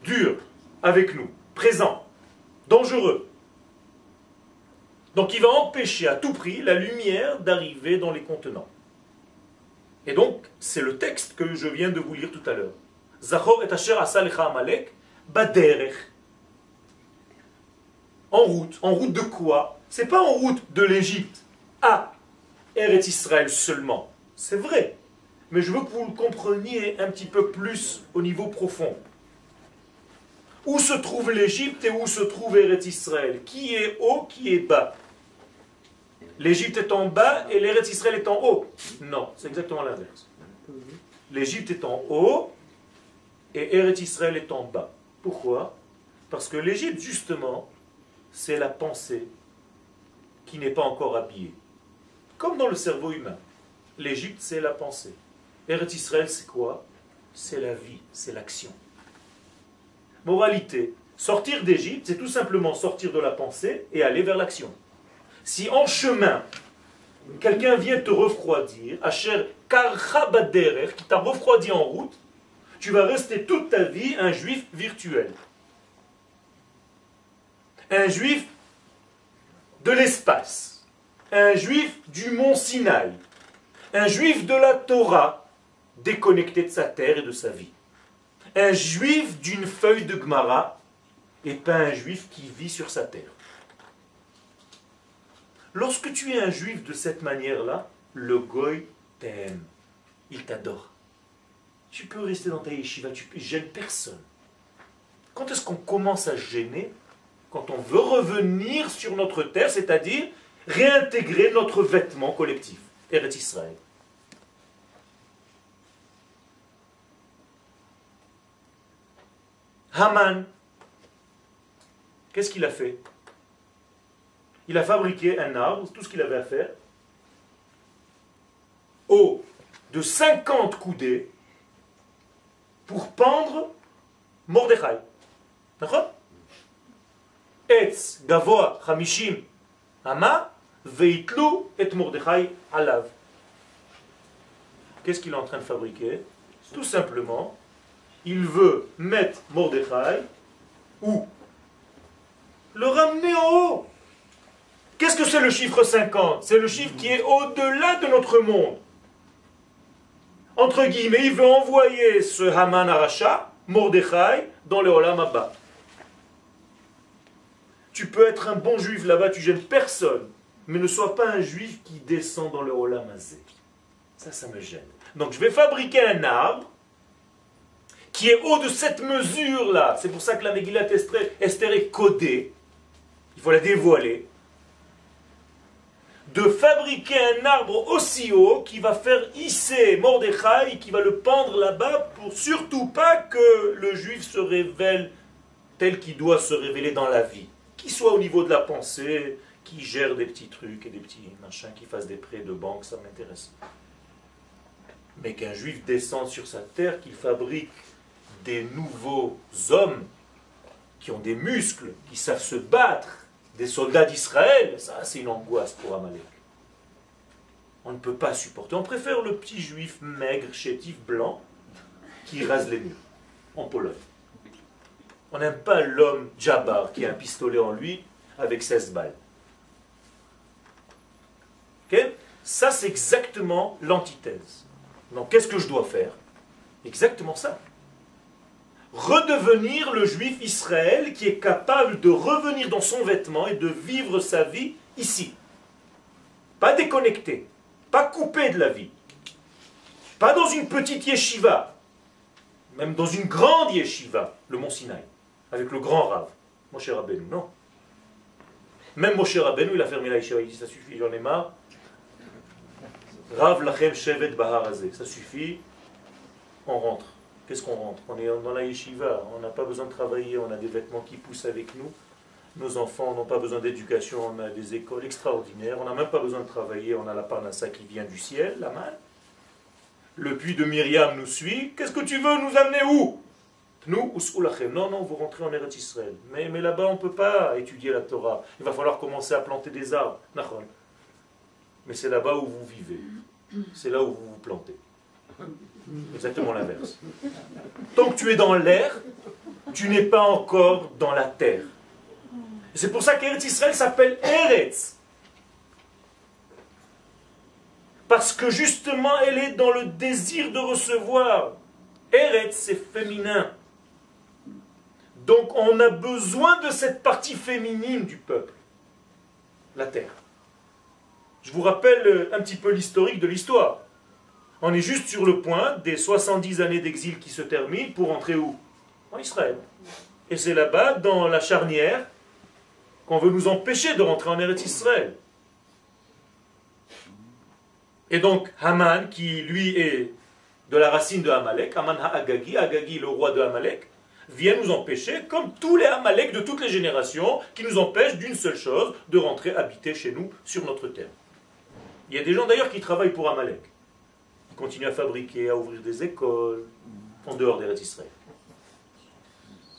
dur avec nous, présent, dangereux. Donc il va empêcher à tout prix la lumière d'arriver dans les contenants. Et donc, c'est le texte que je viens de vous lire tout à l'heure. Zachor et Asher Amalek, Baderech en route. En route de quoi? C'est pas en route de l'Égypte à Eretz Israël seulement. C'est vrai. Mais je veux que vous le compreniez un petit peu plus au niveau profond. Où se trouve l'Égypte et où se trouve Eretz Israël? Qui est haut, qui est bas? L'Égypte est en bas et l'Eretz Israël est en haut. Non, c'est exactement l'inverse. L'Égypte est en haut et Eretz Israël est en bas. Pourquoi? Parce que l'Égypte, justement, c'est la pensée qui n'est pas encore habillée. Comme dans le cerveau humain. L'Égypte, c'est la pensée. Eretz Israël, c'est quoi? C'est la vie, c'est l'action. Moralité, sortir d'Égypte, c'est tout simplement sortir de la pensée et aller vers l'action. Si en chemin, quelqu'un vient te refroidir, Asher Karchabaderer, qui t'a refroidi en route, tu vas rester toute ta vie un juif virtuel un juif de l'espace, un juif du mont Sinaï, un juif de la Torah, déconnecté de sa terre et de sa vie. un juif d'une feuille de Gmara et pas un juif qui vit sur sa terre. Lorsque tu es un juif de cette manière-là, le goy t'aime, il t'adore. Tu peux rester dans ta yeshiva, tu ne gênes personne. Quand est-ce qu'on commence à gêner Quand on veut revenir sur notre terre, c'est-à-dire réintégrer notre vêtement collectif, Eretz Israël. Haman, qu'est-ce qu'il a fait? Il a fabriqué un arbre, tout ce qu'il avait à faire, haut de 50 coudées pour pendre Mordechai. D'accord? Etz gavoa hamishim ama veitlu et Mordechai alav. Qu'est-ce qu'il est en train de fabriquer? Tout simplement il veut mettre Mordechai où? Le ramener en haut. Qu'est-ce que c'est le chiffre 50 C'est le chiffre qui est au-delà de notre monde. Entre guillemets, il veut envoyer ce Haman Aracha, Mordechai, dans le Olam Abba. Tu peux être un bon juif là-bas, tu gênes personne, mais ne sois pas un juif qui descend dans le Olam Azé. Ça, ça me gêne. Donc je vais fabriquer un arbre qui est haut de cette mesure-là. C'est pour ça que la Megillat Esther est codée. Il faut la dévoiler. De fabriquer un arbre aussi haut qui va faire hisser Mordechai, qui va le pendre là-bas pour surtout pas que le juif se révèle tel qu'il doit se révéler dans la vie. Qu'il soit au niveau de la pensée, qui gère des petits trucs et des petits machins, qui fasse des prêts de banque, ça m'intéresse. Mais qu'un juif descende sur sa terre, qu'il fabrique des nouveaux hommes qui ont des muscles, qui savent se battre, des soldats d'Israël, ça c'est une angoisse pour Amalek. On ne peut pas supporter. On préfère le petit juif maigre, chétif, blanc, qui rase les murs, en Pologne. On n'aime pas l'homme Jabbar qui a un pistolet en lui avec 16 balles. Ça, c'est exactement l'antithèse. Donc, qu'est-ce que je dois faire? Exactement ça redevenir le juif Israël qui est capable de revenir dans son vêtement et de vivre sa vie ici. Pas déconnecté, pas coupé de la vie, pas dans une petite yeshiva, même dans une grande yeshiva, le mont Sinaï, avec le grand Rav, Moshe Rabbeinu, non. Même Moshe Rabbeinu, il a fermé la yeshiva, il dit ça suffit, j'en ai marre. Rav lachem shevet bahar ça suffit, on rentre. Qu'est-ce qu'on rentre? On est dans la yeshiva, on n'a pas besoin de travailler, on a des vêtements qui poussent avec nous. Nos enfants n'ont pas besoin d'éducation, on a des écoles extraordinaires, on n'a même pas besoin de travailler, on a la parnassa qui vient du ciel, la main. Le puits de Myriam nous suit. Qu'est-ce que tu veux nous amener où? Nous, Non, non, vous rentrez en Eretz Israël. Mais, mais là-bas, on ne peut pas étudier la Torah. Il va falloir commencer à planter des arbres. Mais c'est là-bas où vous vivez. C'est là où vous vous plantez. Exactement l'inverse. Tant que tu es dans l'air, tu n'es pas encore dans la terre. C'est pour ça qu'Eretz Israël s'appelle Eretz. Parce que justement, elle est dans le désir de recevoir. Eretz, c'est féminin. Donc on a besoin de cette partie féminine du peuple, la terre. Je vous rappelle un petit peu l'historique de l'histoire. On est juste sur le point des 70 années d'exil qui se terminent pour entrer où? En Israël. Et c'est là-bas, dans la charnière, qu'on veut nous empêcher de rentrer en Eretz Israël. Et donc, Haman, qui lui est de la racine de Amalek, Haman Ha'agagi, Agagi le roi de Amalek, vient nous empêcher, comme tous les Amalek de toutes les générations, qui nous empêchent d'une seule chose, de rentrer habiter chez nous, sur notre terre. Il y a des gens d'ailleurs qui travaillent pour Amalek continuent à fabriquer, à ouvrir des écoles en dehors des Israël.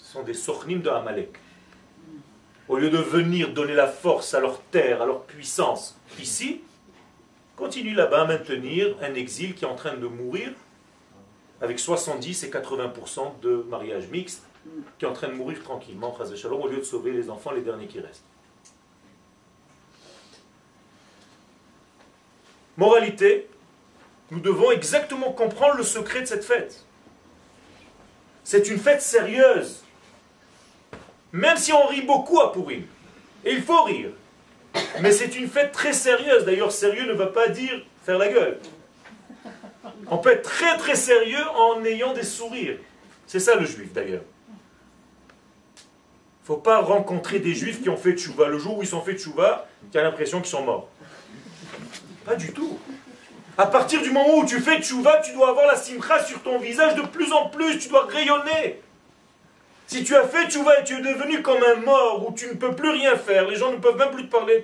Ce sont des sornim de Amalek. Au lieu de venir donner la force à leur terre, à leur puissance ici, continuent là-bas à maintenir un exil qui est en train de mourir avec 70 et 80% de mariage mixte, qui est en train de mourir tranquillement, au lieu de sauver les enfants, les derniers qui restent. Moralité, nous devons exactement comprendre le secret de cette fête. C'est une fête sérieuse. Même si on rit beaucoup à Pourim. Et il faut rire. Mais c'est une fête très sérieuse. D'ailleurs, sérieux ne va pas dire faire la gueule. On peut être très très sérieux en ayant des sourires. C'est ça le juif d'ailleurs. Il faut pas rencontrer des juifs qui ont fait tchouva. Le jour où ils sont fait tchouva, tu as l'impression qu'ils sont morts. Pas du tout. À partir du moment où tu fais tchouva, tu dois avoir la simcha sur ton visage de plus en plus. Tu dois rayonner. Si tu as fait tchouva et tu es devenu comme un mort où tu ne peux plus rien faire, les gens ne peuvent même plus te parler.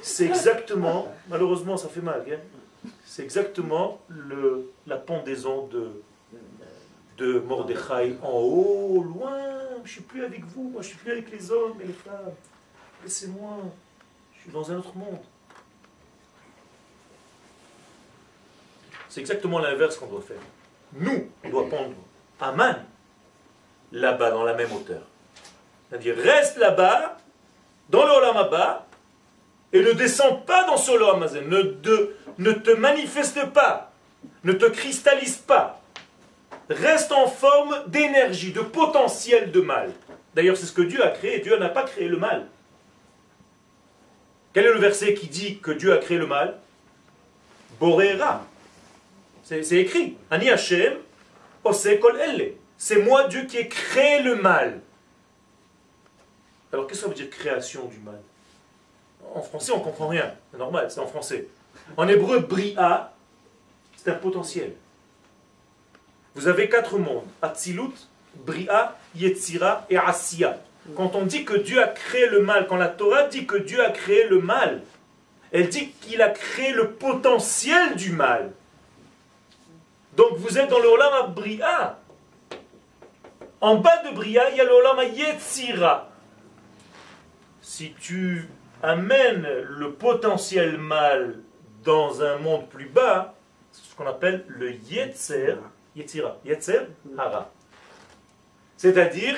C'est exactement, malheureusement ça fait mal, hein. c'est exactement le, la pendaison de, de Mordechai en haut, loin, je ne suis plus avec vous, moi je suis plus avec les hommes et les femmes. Laissez-moi, je suis dans un autre monde. C'est exactement l'inverse qu'on doit faire. Nous, on doit pendre Aman là-bas, dans la même hauteur. C'est-à-dire, reste là-bas, dans le Olam et ne descends pas dans ce ne, ne te manifeste pas, ne te cristallise pas. Reste en forme d'énergie, de potentiel de mal. D'ailleurs, c'est ce que Dieu a créé. Dieu n'a pas créé le mal. Quel est le verset qui dit que Dieu a créé le mal? Borera. C'est écrit. C'est moi Dieu qui ai créé le mal. Alors qu'est-ce que ça veut dire création du mal? En français, on comprend rien. C'est normal, c'est en français. En hébreu, bria, c'est un potentiel. Vous avez quatre mondes. Atzilut, bria, yetzira et asiya. Quand on dit que Dieu a créé le mal, quand la Torah dit que Dieu a créé le mal, elle dit qu'il a créé le potentiel du mal. Donc vous êtes dans le Olam Bria. En bas de Bria, il y a le Olam Yetzira. Si tu amènes le potentiel mal dans un monde plus bas, ce qu'on appelle le Yetzer, Yetzira, Yetzer Hara. C'est-à-dire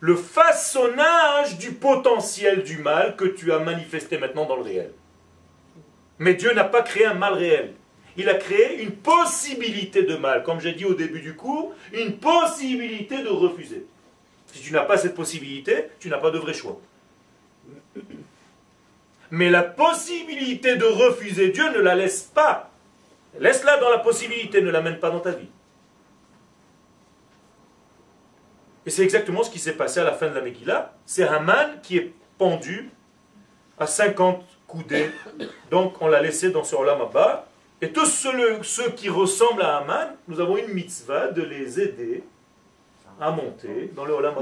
le façonnage du potentiel du mal que tu as manifesté maintenant dans le réel. Mais Dieu n'a pas créé un mal réel il a créé une possibilité de mal. Comme j'ai dit au début du cours, une possibilité de refuser. Si tu n'as pas cette possibilité, tu n'as pas de vrai choix. Mais la possibilité de refuser Dieu ne la laisse pas. Laisse-la dans la possibilité, ne l'amène pas dans ta vie. Et c'est exactement ce qui s'est passé à la fin de la Megillah. C'est Haman qui est pendu à 50 coudées. Donc on l'a laissé dans ce Olam bas et tous ceux, qui ressemblent à Aman, nous avons une mitzvah de les aider à monter dans le Olam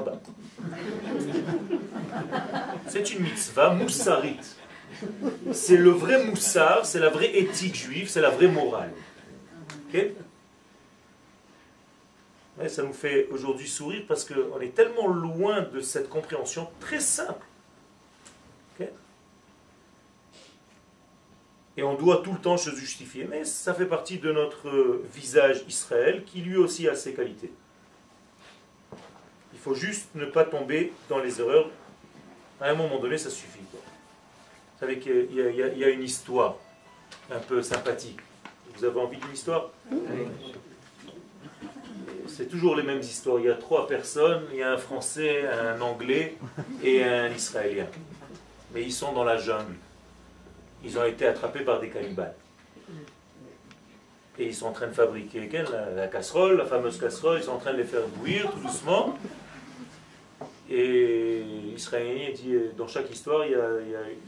C'est une mitzvah moussarite. C'est le vrai moussar, c'est la vraie éthique juive, c'est la vraie morale. ça nous fait aujourd'hui sourire parce qu'on est tellement loin de cette compréhension très simple. et on doit tout le temps se justifier. Mais ça fait partie de notre visage Israël qui lui aussi a ses qualités. Il faut juste ne pas tomber dans les erreurs. À un moment donné, ça suffit. Savez qu'il y, a une histoire un peu sympathique. Vous avez envie d'une histoire? C'est toujours les mêmes histoires. Il y a trois personnes, il y a un Français, un Anglais et un Israélien. Mais ils sont dans la jungle ils ont été attrapés par des cannibales. Et ils sont en train de fabriquer la, casserole, la fameuse casserole, ils sont en train de les faire bouillir tout doucement. Et l'Israélien dit, dans chaque histoire, il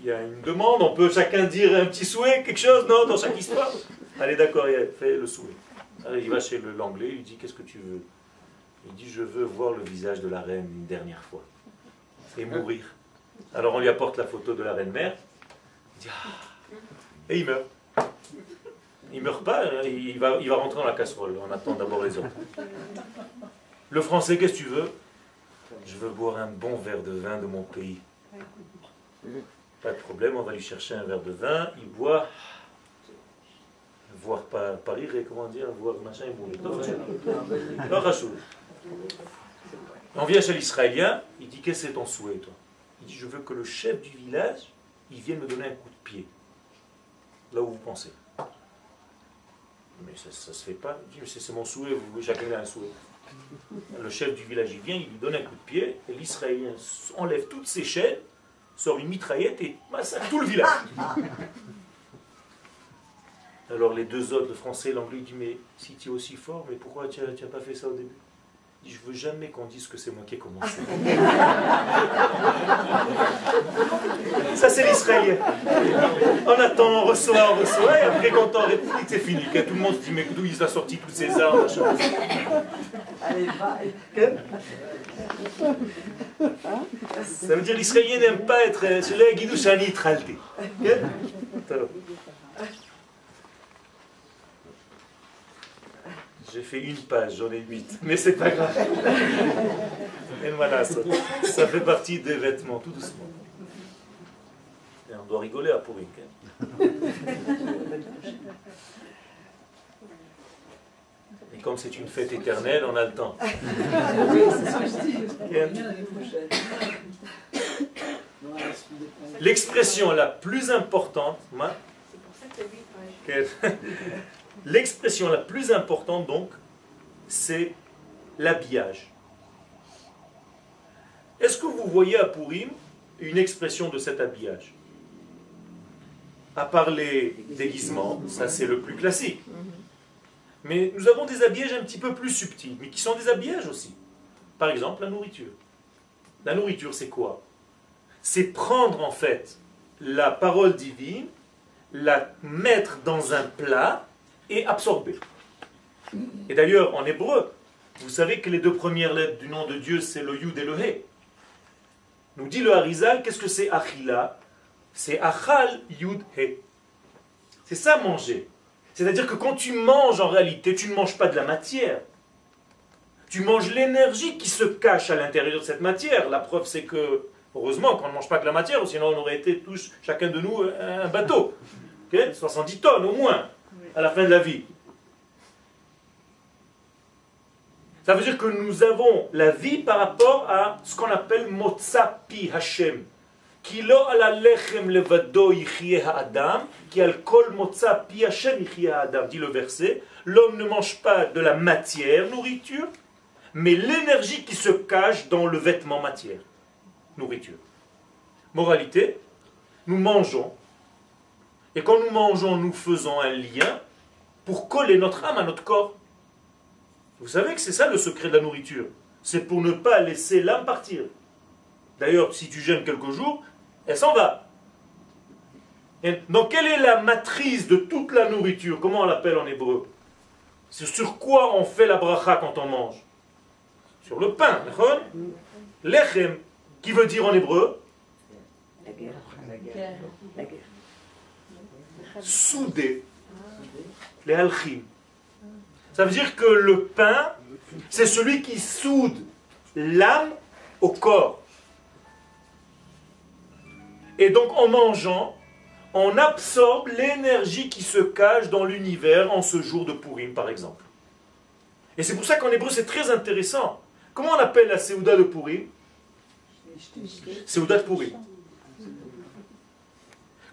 y, a, une demande, on peut chacun dire un petit souhait, quelque chose, non, dans chaque histoire? Allez, d'accord, il fait le souhait. il va chez l'anglais, il dit, qu'est-ce que tu veux? Il dit, je veux voir le visage de la reine une dernière fois. Et mourir. Alors on lui apporte la photo de la reine-mère. Ah. Et il meurt. Il meurt pas, hein. il va, il va rentrer dans la casserole. On attend d'abord les autres. Le français, qu'est-ce que tu veux? Je veux boire un bon verre de vin de mon pays. Pas de problème, on va lui chercher un verre de vin, il boit. Voir pas, pas rire, comment dire, voir machin, il mourir. On vient chez l'Israélien, il dit Qu'est-ce que c'est ton souhait, toi? Il dit Je veux que le chef du village il vient me donner un coup de pied, là où vous pensez. Mais ça ne se fait pas. C'est mon souhait, vous, chacun a un souhait. Le chef du village, il vient, il lui donne un coup de pied, et l'Israélien enlève toutes ses chaînes, sort une mitraillette et massacre tout le village. Alors les deux autres, le français et l'anglais, disent Mais si tu es aussi fort, mais pourquoi tu n'as pas fait ça au début? Je veux jamais qu'on dise que c'est moi qui ai commencé. Ça, c'est l'Israélien. On attend, on reçoit, on reçoit, et après, quand on république, c'est fini. Tout le monde se dit Mais d'où il a sorti toutes ces armes Allez, Ça veut dire l'Israélien n'aime pas être. Celui-là, Guidou Shani Tralté. J'ai fait une page, j'en ai huit, mais c'est pas grave. Et voilà, ça, ça, fait partie des vêtements, tout doucement. Et on doit rigoler à Pourik. Hein. Et comme c'est une fête éternelle, on a le temps. L'expression la plus importante, L'expression la plus importante, donc, c'est l'habillage. Est-ce que vous voyez à Purim une expression de cet habillage? À part les déguisements, ça c'est le plus classique. Mais nous avons des habillages un petit peu plus subtils, mais qui sont des habillages aussi. Par exemple, la nourriture. La nourriture, c'est quoi? C'est prendre en fait la parole divine, la mettre dans un plat et absorbé. Et d'ailleurs, en hébreu, vous savez que les deux premières lettres du nom de Dieu, c'est le Yud et le He. Nous dit le Harizal, qu'est-ce que c'est Achila? C'est Achal Yud He. C'est ça manger. C'est-à-dire que quand tu manges en réalité, tu ne manges pas de la matière. Tu manges l'énergie qui se cache à l'intérieur de cette matière. La preuve, c'est que, heureusement qu'on ne mange pas de la matière, sinon on aurait été tous, chacun de nous, un bateau. 70 tonnes au moins à la fin de la vie. Ça veut dire que nous avons la vie par rapport à ce qu'on appelle Motza Pi Hashem. Ala lechem levado ha'adam, ki al kol pi Hashem dit le verset. L'homme ne mange pas de la matière, nourriture, mais l'énergie qui se cache dans le vêtement matière, nourriture. Moralité, nous mangeons et quand nous mangeons, nous faisons un lien pour coller notre âme à notre corps. Vous savez que c'est ça le secret de la nourriture. C'est pour ne pas laisser l'âme partir. D'ailleurs, si tu gênes quelques jours, elle s'en va. donc, quelle est la matrice de toute la nourriture? Comment on l'appelle en hébreu? C'est sur quoi on fait la bracha quand on mange? Sur le pain. Lechem, qui veut dire en hébreu? La guerre. La guerre souder les halchim. Ça veut dire que le pain, c'est celui qui soude l'âme au corps. Et donc en mangeant, on absorbe l'énergie qui se cache dans l'univers en ce jour de Purim, par exemple. Et c'est pour ça qu'en hébreu, c'est très intéressant. Comment on appelle la Séouda de Purim? Séouda de Purim.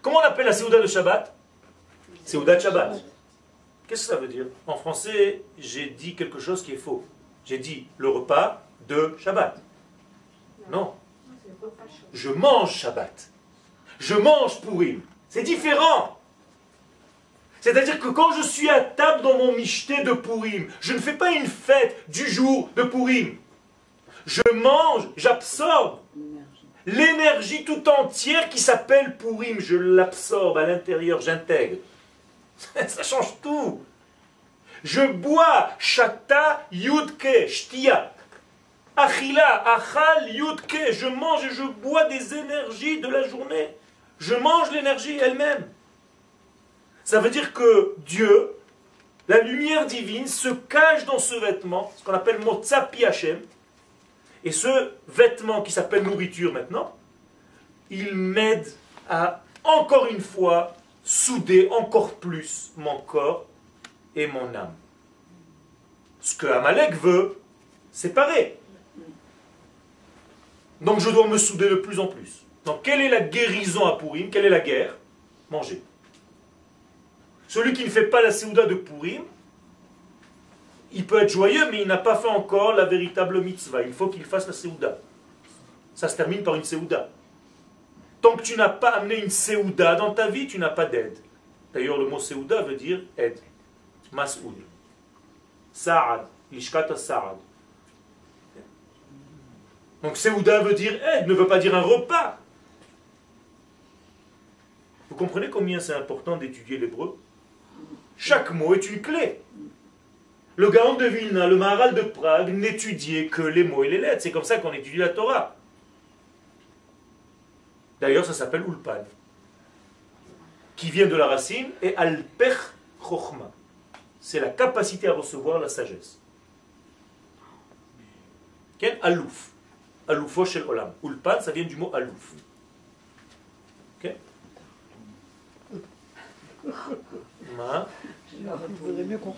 Comment on appelle la Séouda de Shabbat? C'est Oudat Shabbat. Qu'est-ce que ça veut dire? En français, j'ai dit quelque chose qui est faux. J'ai dit le repas de Shabbat. Non. Je mange Shabbat. Je mange Purim. C'est différent. C'est-à-dire que quand je suis à table dans mon michté de Purim, je ne fais pas une fête du jour de Purim. Je mange, j'absorbe l'énergie tout entière qui s'appelle Purim. Je l'absorbe à l'intérieur, j'intègre. Ça change tout. Je bois shata yudke, shtia. Achila, achal yudke. Je mange et je bois des énergies de la journée. Je mange l'énergie elle-même. Ça veut dire que Dieu, la lumière divine, se cache dans ce vêtement, ce qu'on appelle motzapi Hashem. Et ce vêtement qui s'appelle nourriture maintenant, il m'aide à, encore une fois, souder encore plus mon corps et mon âme. Ce que Amalek veut, séparer. Donc je dois me souder de plus en plus. Donc quelle est la guérison à Purim? Quelle est la guerre? Manger. Celui qui ne fait pas la Séouda de Purim, il peut être joyeux, mais il n'a pas fait encore la véritable mitzvah. Il faut qu'il fasse la Seouda. Ça se termine par une Seouda. Tant que tu n'as pas amené une Seouda dans ta vie, tu n'as pas d'aide. D'ailleurs, le mot Seouda veut dire aide. Mas'oud. Sa'ad. Lishkata Sa'ad. Donc Seouda veut dire aide, ne veut pas dire un repas. Vous comprenez combien c'est important d'étudier l'hébreu? Chaque mot est une clé. Le Gaon de Vilna, le Maharal de Prague n'étudiait que les mots et les lettres. C'est comme ça qu'on étudie la Torah. D'ailleurs, ça s'appelle Ulpan, qui vient de la racine, et Alper Chochma. C'est la capacité à recevoir la sagesse. Quel Alouf. Aloufo shel Olam. Ulpan, ça vient du mot Alouf. Ok? Mieux qu'on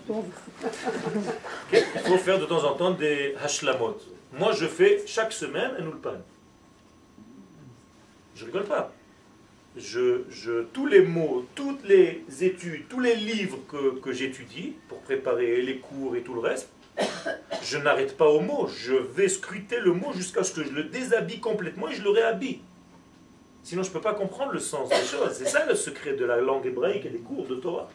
Il faut faire de temps en temps des hashlamot. Moi, je fais chaque semaine un ulpan. Je rigole pas. Je, tous les mots, toutes les études, tous les livres que, que j'étudie pour préparer les cours et tout le reste, je n'arrête pas au mot. Je vais scruter le mot jusqu'à ce que je le déshabille complètement et je le réhabille. Sinon, je ne peux pas comprendre le sens des choses. C'est ça le secret de la langue hébraïque et des cours de Torah.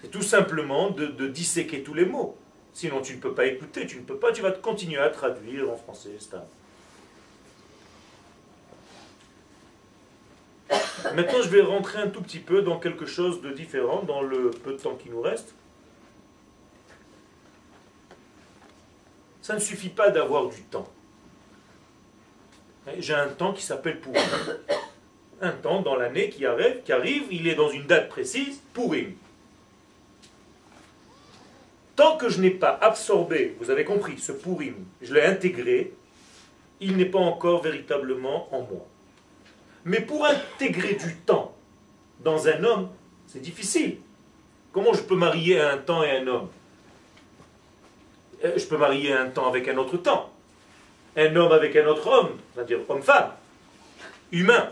C'est tout simplement de, de, disséquer tous les mots. Sinon, tu ne peux pas écouter, tu ne peux pas, tu vas continuer à traduire en français. Maintenant, je vais rentrer un tout petit peu dans quelque chose de différent dans le peu de temps qui nous reste. Ça ne suffit pas d'avoir du temps. J'ai un temps qui s'appelle Pourim. Un temps dans l'année qui arrive, qui arrive, il est dans une date précise, Pourim. Tant que je n'ai pas absorbé, vous avez compris, ce Pourim, je l'ai intégré, il n'est pas encore véritablement en moi. Mais pour intégrer du temps dans un homme, c'est difficile. Comment je peux marier un temps et un homme? Euh, Je peux marier un temps avec un autre temps un homme avec un autre homme, c'est-à-dire homme-femme, humain.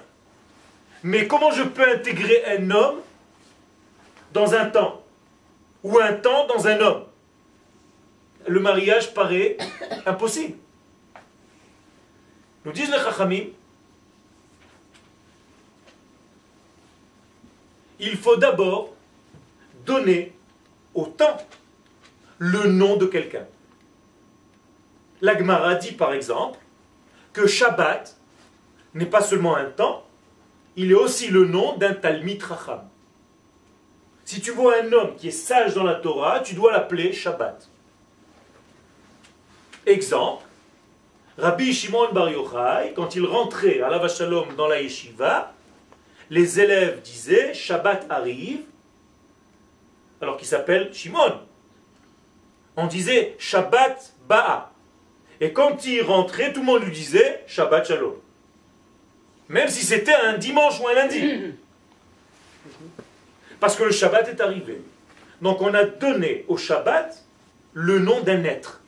Mais comment je peux intégrer un homme dans un temps ou un temps dans un homme? Le mariage paraît impossible. Nous disent les Chachamim, il faut d'abord donner au temps le nom de quelqu'un. L'Agmara dit par exemple que Shabbat n'est pas seulement un temps, il est aussi le nom d'un Talmid Racham. Si tu vois un homme qui est sage dans la Torah, tu dois l'appeler Shabbat. Exemple, Rabbi Shimon Bar Yochai, quand il rentrait à la Vachalom dans la yeshiva, les élèves disaient Shabbat arrive, alors qu'il s'appelle Shimon. On disait Shabbat Ba'a. Et quand il rentrait, tout le monde lui disait Shabbat Shalom. Même si c'était un dimanche ou un lundi. Parce que le Shabbat est arrivé. Donc on a donné au Shabbat le nom d'un être.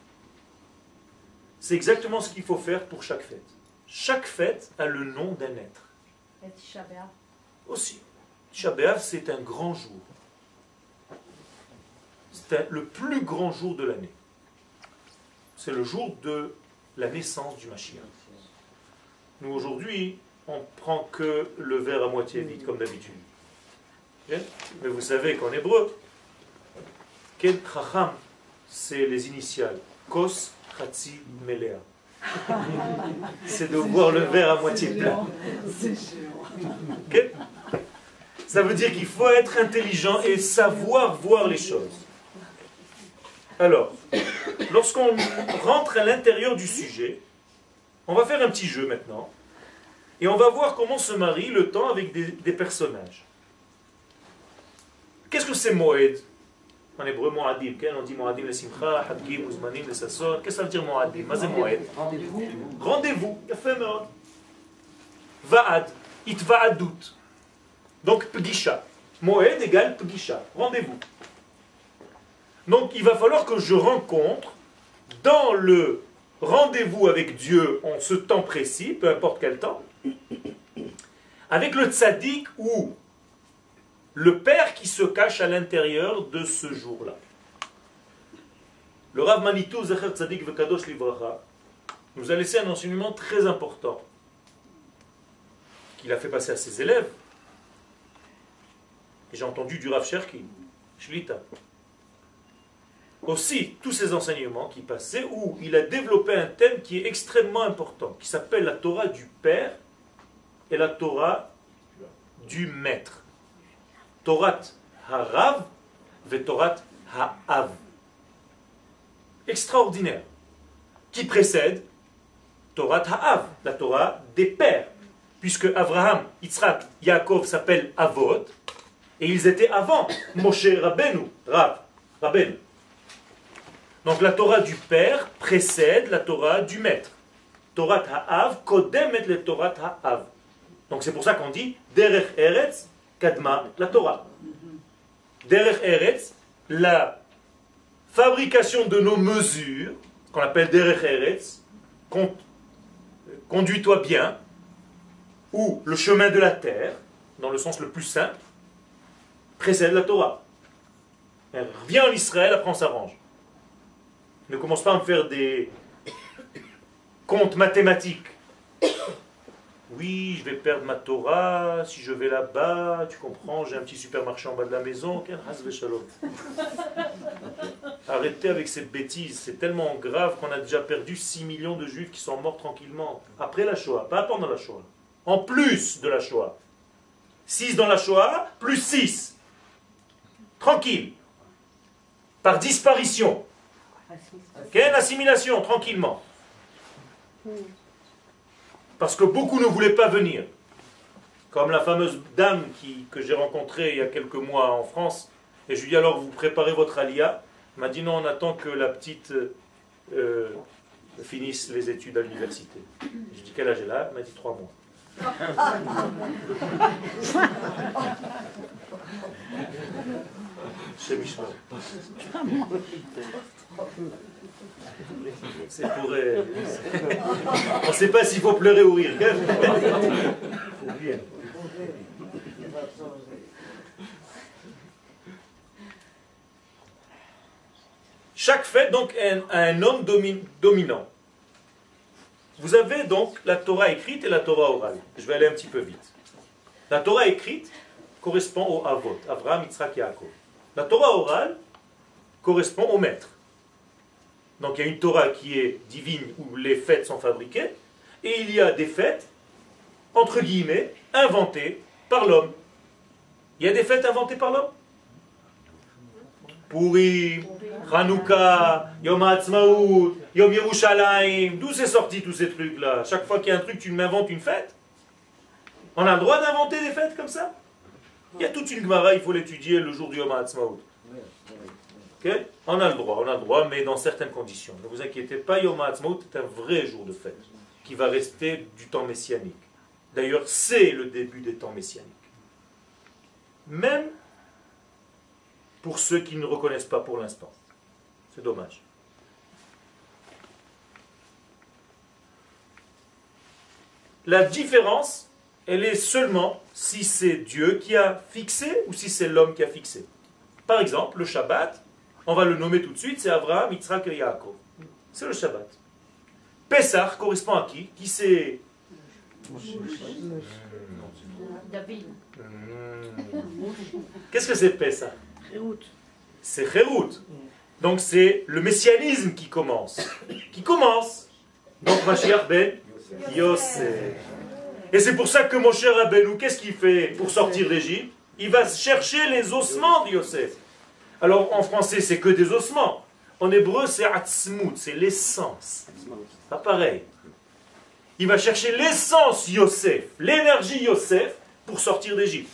C'est exactement ce qu'il faut faire pour chaque fête. Chaque fête a le nom d'un être. Aussi. Shabbat, c'est un grand jour. C'est le plus grand jour de l'année c'est le jour de la naissance du Mashiach. Nous aujourd'hui, on prend que le verre à moitié vide, comme d'habitude. Mais vous savez qu'en hébreu, Ken Chacham, c'est les initiales. Kos Chatzi Melea. C'est de voir le verre à moitié plein. Ça veut dire qu'il faut être intelligent et savoir voir les choses. Alors, lorsqu'on rentre à l'intérieur du sujet, on va faire un petit jeu maintenant. Et on va voir comment se marie le temps avec des, personnages. Qu'est-ce que c'est Moed? En hébreu, Moadim. On dit Moadim le Simcha, Hadgim, Uzmanim le Sasson. Qu'est-ce que ça veut dire Moadim? Moed Rendez-vous. Rendez-vous. Vaad. Itvaadut. Donc, Pgisha. Moed égale Pgisha. Rendez-vous. Donc il va falloir que je rencontre dans le rendez-vous avec Dieu en ce temps précis, peu importe quel temps, avec le tzaddik ou le Père qui se cache à l'intérieur de ce jour-là. le Rav Manitou Zecher Tzadik Vekadosh Livracha nous a laissé un enseignement très important qu'il a fait passer à ses élèves. J'ai entendu du Rav Cherki, Shlita. Aussi, tous ces enseignements qui passaient, où il a développé un thème qui est extrêmement important, qui s'appelle la Torah du Père et la Torah du Maître. Torah Harav ve Torah Ha'av. Extraordinaire. Qui précède Torah Ha'av, la Torah des pères. Puisque Abraham, Yitzhak, Yaakov s'appellent Avot, et ils étaient avant Moshe Rabbeinu, Rab, Rabbeinu. Donc la Torah du Père précède la Torah du Maître. Torah Ha'av, Kodemet le Torah Ha'av. Donc c'est pour ça qu'on dit Derech Eretz, Kadma, la Torah. Derech Eretz, la fabrication de nos mesures, qu'on appelle Derech Eretz, conduis-toi bien, ou le chemin de la terre, dans le sens le plus simple, précède la Torah. Elle revient en Israël, après on s'arrange. Ne commence pas à me faire des comptes mathématiques. Oui, je vais perdre ma Torah, si je vais là-bas, tu comprends, j'ai un petit supermarché en bas de la maison. Arrêtez avec cette bêtise, c'est tellement grave qu'on a déjà perdu 6 millions de juifs qui sont morts tranquillement. Après la Shoah, pas pendant la Shoah. En plus de la Shoah. 6 dans la Shoah, plus 6. Tranquille. Par disparition. Quelle assimilation, tranquillement. Parce que beaucoup ne voulaient pas venir. Comme la fameuse dame que j'ai rencontrée il y a quelques mois en France. Et je lui dis alors, vous préparez votre alia? M'a dit non, on attend que la petite euh, finisse les études à l'université. Je dis quel âge elle a? Elle m'a dit trois mois. C'est pour. Euh, on ne sait pas s'il faut pleurer ou rire. Chaque fête donc a un homme dominant. Vous avez donc la Torah écrite et la Torah orale. Je vais aller un petit peu vite. La Torah écrite correspond au Avot, Abraham, Yitzhak et Yaakov. La Torah orale correspond au maître. Donc il y a une Torah qui est divine où les fêtes sont fabriquées, et il y a des fêtes, entre guillemets, inventées par l'homme. Il y a des fêtes inventées par l'homme? Pourri, Hanouka, Yom Ha'atzmaut, Yom Yerushalayim, d'où c'est sorti tous ces trucs-là? Chaque fois qu'il y a un truc, tu m'inventes une fête? On a le droit d'inventer des fêtes comme ça? Il y a toute une Gemara, il faut l'étudier le jour du Yom Ha'atzmaut. On a le droit, on a le droit, mais dans certaines conditions. Ne vous inquiétez pas, Yom Ha'atzmaut est un vrai jour de fête, qui va rester du temps messianique. D'ailleurs, c'est le début des temps messianiques. Même pour ceux qui ne reconnaissent pas pour l'instant. C'est dommage. La différence, elle est seulement si c'est Dieu qui a fixé ou si c'est l'homme qui a fixé. Par exemple, le Shabbat, on va le nommer tout de suite, c'est Abraham, Yitzhak et Yaakov. C'est le Shabbat. Pessah correspond à qui? Qui c'est? David. Qu'est-ce que c'est Pessah? C'est Kherout. Donc c'est le messianisme qui commence. Qui commence. Donc Mashiach ben Yosef. Et c'est pour ça que mon cher Rabbeinu, qu'est-ce qu'il fait pour sortir d'Égypte? Il va chercher les ossements de Yosef. Alors en français, c'est que des ossements. En hébreu, c'est atzmut, c'est l'essence. Pas pareil. Il va chercher l'essence Yosef, l'énergie Yosef, pour sortir d'Égypte.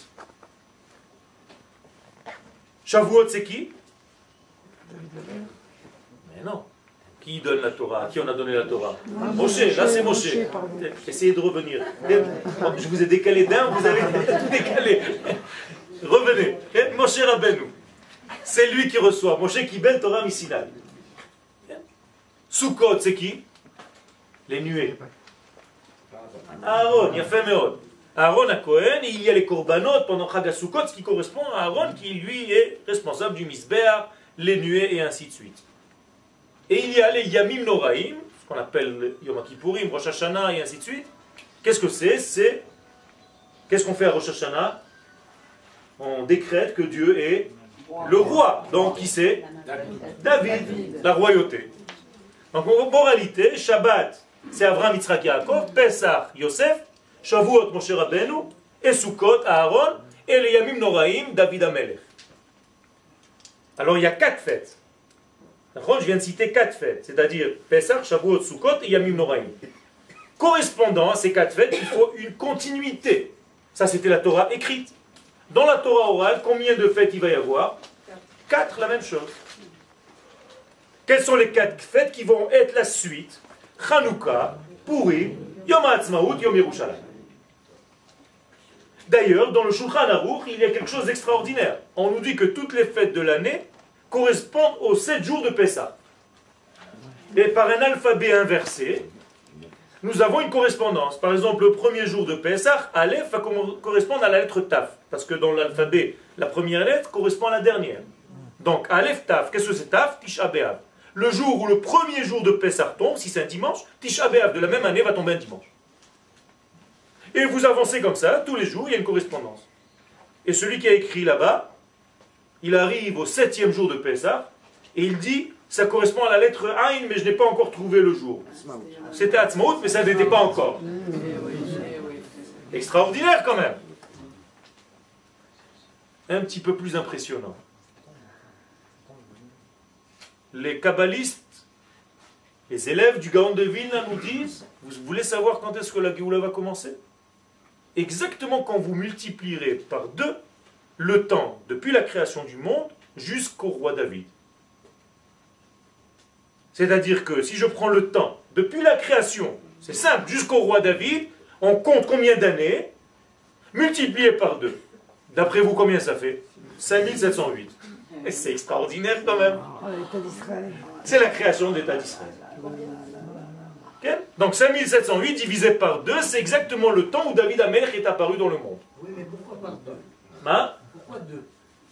Shavuot, c'est qui? Mais non. Qui donne la Torah? Qui on a donné la Torah? Moshe, là c'est Moshe. Essayez de revenir. Je vous ai décalé d'un, vous avez tout décalé. Revenez. Moshe Rabbeinu. C'est lui qui reçoit. Moshe qui belle Torah Misinai. Sukkot, c'est qui? Les nuées. Aaron, il a fait Aaron à Cohen, il y a les korbanot pendant Chagasukot, ce qui correspond à Aaron qui lui est responsable du misbéar, les nuées et ainsi de suite. Et il y a les Yamim Noraim, ce qu'on appelle Yom Kippourim, Rosh Hashanah et ainsi de suite. Qu'est-ce que c'est? C'est Qu'est-ce qu'on fait à Rosh Hashanah? On décrète que Dieu est le roi. Donc qui c'est? David, la royauté. Donc en moralité, Shabbat, c'est Abraham, Yitzhak, Yaakov, Pesach, Yosef, Shavuot, Moshe Rabbeinu, et Sukkot, Aaron, et les Yamim Noraim, David Amelech. Alors il y a quatre fêtes. Je viens de citer quatre fêtes, c'est-à-dire Pesach, Shavuot, Sukkot et Yamim Noraim. Correspondant à ces quatre fêtes, il faut une continuité. Ça, c'était la Torah écrite. Dans la Torah orale, combien de fêtes il va y avoir? Quatre, la même chose. Quelles sont les quatre fêtes qui vont être la suite? Hanouka, Purim, Yom HaAtzmaut, Yom Yerushalayim. D'ailleurs, dans le Shulchan Aruch, il y a quelque chose d'extraordinaire. On nous dit que toutes les fêtes de l'année correspondent aux sept jours de Pessah. Et par un alphabet inversé, nous avons une correspondance. Par exemple, le premier jour de Pessah, Aleph va correspondre à la lettre Taf. Parce que dans l'alphabet, la première lettre correspond à la dernière. Donc, Aleph Taf, qu'est-ce que c'est Taf? Tisha B'Av. Le jour où le premier jour de Pessah tombe, si c'est un dimanche, Tisha B'Av de la même année va tomber un dimanche. Et vous avancez comme ça, tous les jours, il y a une correspondance. Et celui qui a écrit là-bas, il arrive au septième jour de Pessah, et il dit ça correspond à la lettre Ain, mais je n'ai pas encore trouvé le jour. C'était Atzmaout, mais ça n'était pas encore. Extraordinaire quand même. Un petit peu plus impressionnant. Les kabbalistes, les élèves du Gaon de Vilna nous disent, vous voulez savoir quand est-ce que la Géoula va commencer? Exactement quand vous multiplierez par deux le temps depuis la création du monde jusqu'au roi David. C'est-à-dire que si je prends le temps, depuis la création, c'est simple, jusqu'au roi David, on compte combien d'années, multiplié par deux. D'après vous, combien ça fait? 5708. Et c'est extraordinaire quand même. C'est la création de l'État d'Israël. Donc 5708 divisé par deux, c'est exactement le temps où David Amelch est apparu dans le monde. Oui, mais pourquoi par deux hein? Pourquoi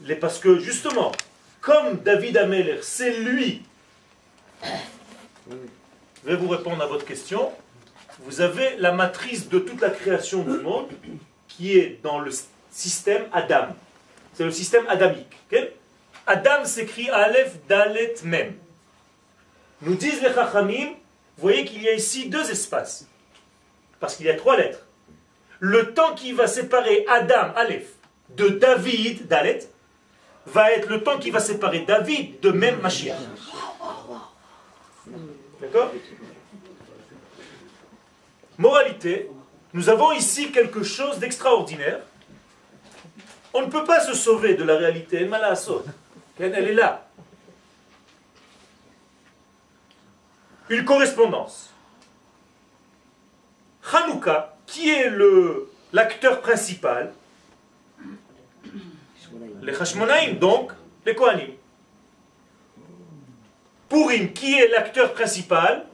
deux Parce que justement, comme David Amelch, c'est lui je vais vous répondre à votre question. Vous avez la matrice de toute la création du monde qui est dans le système Adam. C'est le système adamique. Adam s'écrit Aleph, Dalet, Mem. Nous disent les Chachamim, vous voyez qu'il y a ici deux espaces. Parce qu'il y a trois lettres. Le temps qui va séparer Adam, Aleph, de David, Dalet, va être le temps qui va séparer David de Mem Mashiach. D'accord Moralité, nous avons ici quelque chose d'extraordinaire. On ne peut pas se sauver de la réalité. Elle est là. Une correspondance. Hanouka, qui est l'acteur principal Les Hashmonaïm, donc les Kohanim. Purim, qui est l'acteur principal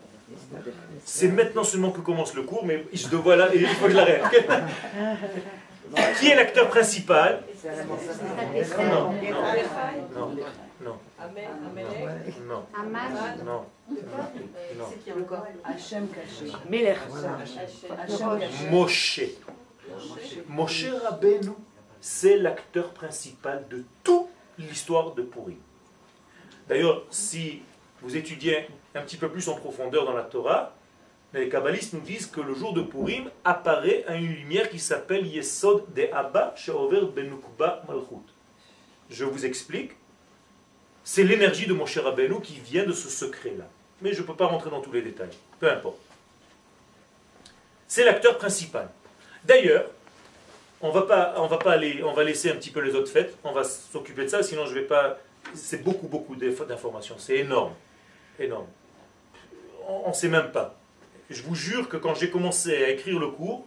C'est maintenant seulement que commence le cours, mais je dois là, il faut que je l'arrête. qui est l'acteur principal Non, non, non, non. Non. Non. Moshe. Moshe Rabbeinu, c'est l'acteur principal de toute l'histoire de Purim. D'ailleurs, si vous étudiez un petit peu plus en profondeur dans la Torah, les kabbalistes nous disent que le jour de Purim apparaît à une lumière qui s'appelle Yesod de Abba Sheover Benukba Malchut. Je vous explique. C'est l'énergie de mon cher Rabbeinu qui vient de ce secret-là. Mais je ne peux pas rentrer dans tous les détails. Peu importe. C'est l'acteur principal. D'ailleurs, on va pas, on va pas aller, on va laisser un petit peu les autres fêtes. On va s'occuper de ça, sinon je vais pas. C'est beaucoup, beaucoup d'informations. C'est énorme énorme. On ne sait même pas. Je vous jure que quand j'ai commencé à écrire le cours,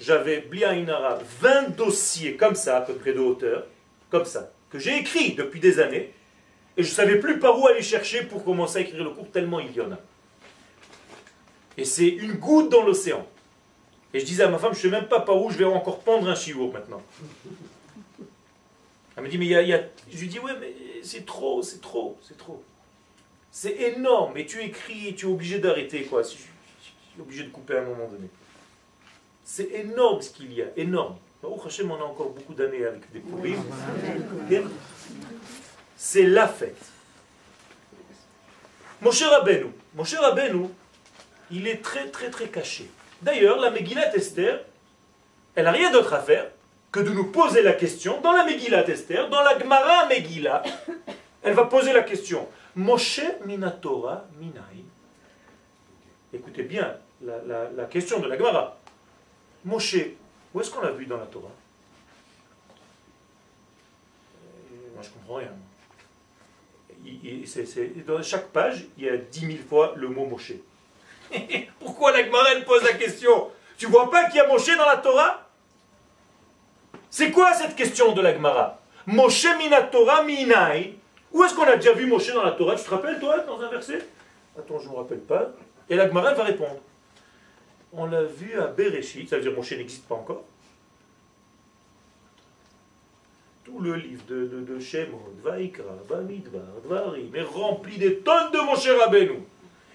j'avais Inara 20 dossiers comme ça, à peu près de hauteur, comme ça, que j'ai écrit depuis des années, et je ne savais plus par où aller chercher pour commencer à écrire le cours, tellement il y en a. Et c'est une goutte dans l'océan. Et je disais à ma femme, je ne sais même pas par où je vais encore pendre un chiot maintenant. Elle me dit, mais il y a, Je lui dis, ouais, mais c'est trop, c'est trop, c'est trop. C'est énorme. Et tu écris et tu es obligé d'arrêter, quoi. Tu es obligé de couper à un moment donné. C'est énorme ce qu'il y a, énorme. Au Hachem, on a encore beaucoup d'années avec des Purim. C'est la fête. Mon cher Rabbeinu, mon cher il est très très très caché. D'ailleurs, la Megillat Esther, elle n'a rien d'autre à faire que de nous poser la question dans la Megillat Esther, dans la Gemara Megillah. Elle va poser la question. Moshe Minatora Minai. Écoutez bien la, question de la Gemara. Moshe, où est-ce qu'on l'a vu dans la Torah? Euh, Moi, je comprends rien. dans chaque page, il y a dix mille fois le mot Moshe. Pourquoi la Gemara pose la question Tu vois pas qu'il y a Moshe dans la Torah C'est quoi cette question de la Gemara Moshe Minatora Minai. Où est-ce qu'on a déjà vu Moshe dans la Torah Tu te rappelles, toi, dans un verset Attends, je ne me rappelle pas. Et la Gemara va répondre on l'a vu à Bereshit, ça veut dire Moshe n'existe pas encore. Tout le livre de, de, de Shemot, Vaikra, Dvarim est rempli des tonnes de Moshe Rabbeinu.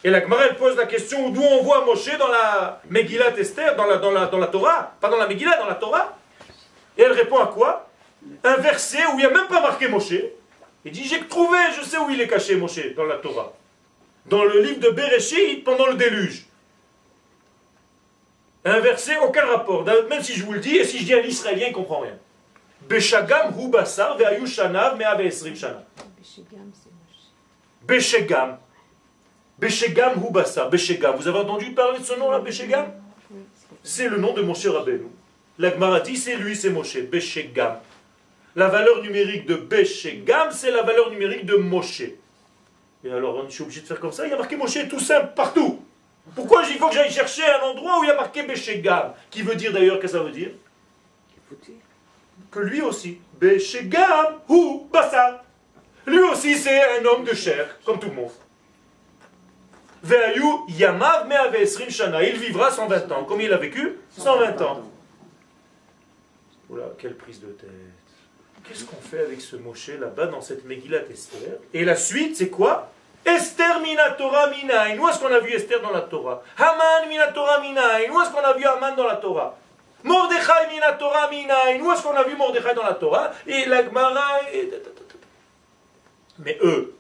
Et la Gemara pose la question d'où on voit Moshe dans la Megillat Esther, dans la, dans, la, dans la Torah, pas dans la Megillah, dans la Torah. Et elle répond à quoi? Un verset où il n'y a même pas marqué Moshe. Il dit J'ai trouvé, je sais où il est caché Moshe dans la Torah. Dans le livre de Bereshit pendant le déluge. Un verset, aucun rapport. Même si je vous le dis, et si je dis à l'Israélien, il ne comprend rien. Beshagam hu basar ve'ayu shanav me'ave esrim shana. Beshegam. Beshegam hu basar. Beshegam. Vous avez entendu parler de ce nom-là, Beshegam C'est le nom de Moshe Rabbeinu. L'Agmara dit, c'est lui, c'est Moshe. Beshegam. La valeur numérique de Beshegam, c'est la valeur numérique de Moshe. Et alors, je suis obligé de faire comme ça. Il y a marqué Moshe tout simple, partout. Pourquoi il faut que j'aille chercher un endroit où il y a marqué Béchegam Qui veut dire d'ailleurs, qu'est-ce que ça veut dire? Que lui aussi, Béchegam ou Bassa. Lui aussi, c'est un homme de chair, comme tout le monde. Yamav Shana. Il vivra 120 ans. Combien il a vécu? 120 ans. Oula, quelle prise de tête. Qu'est-ce qu'on fait avec ce Moshe là-bas dans cette Megillat Esther? Et la suite, c'est quoi? Esther minatora minain. Où est-ce qu'on a vu Esther dans la Torah? Haman minatora minain. Où est-ce qu'on a vu Haman dans la Torah? Mordechai minatora minain. Où est-ce qu'on a vu Mordechai dans la Torah? Et la Mais eux,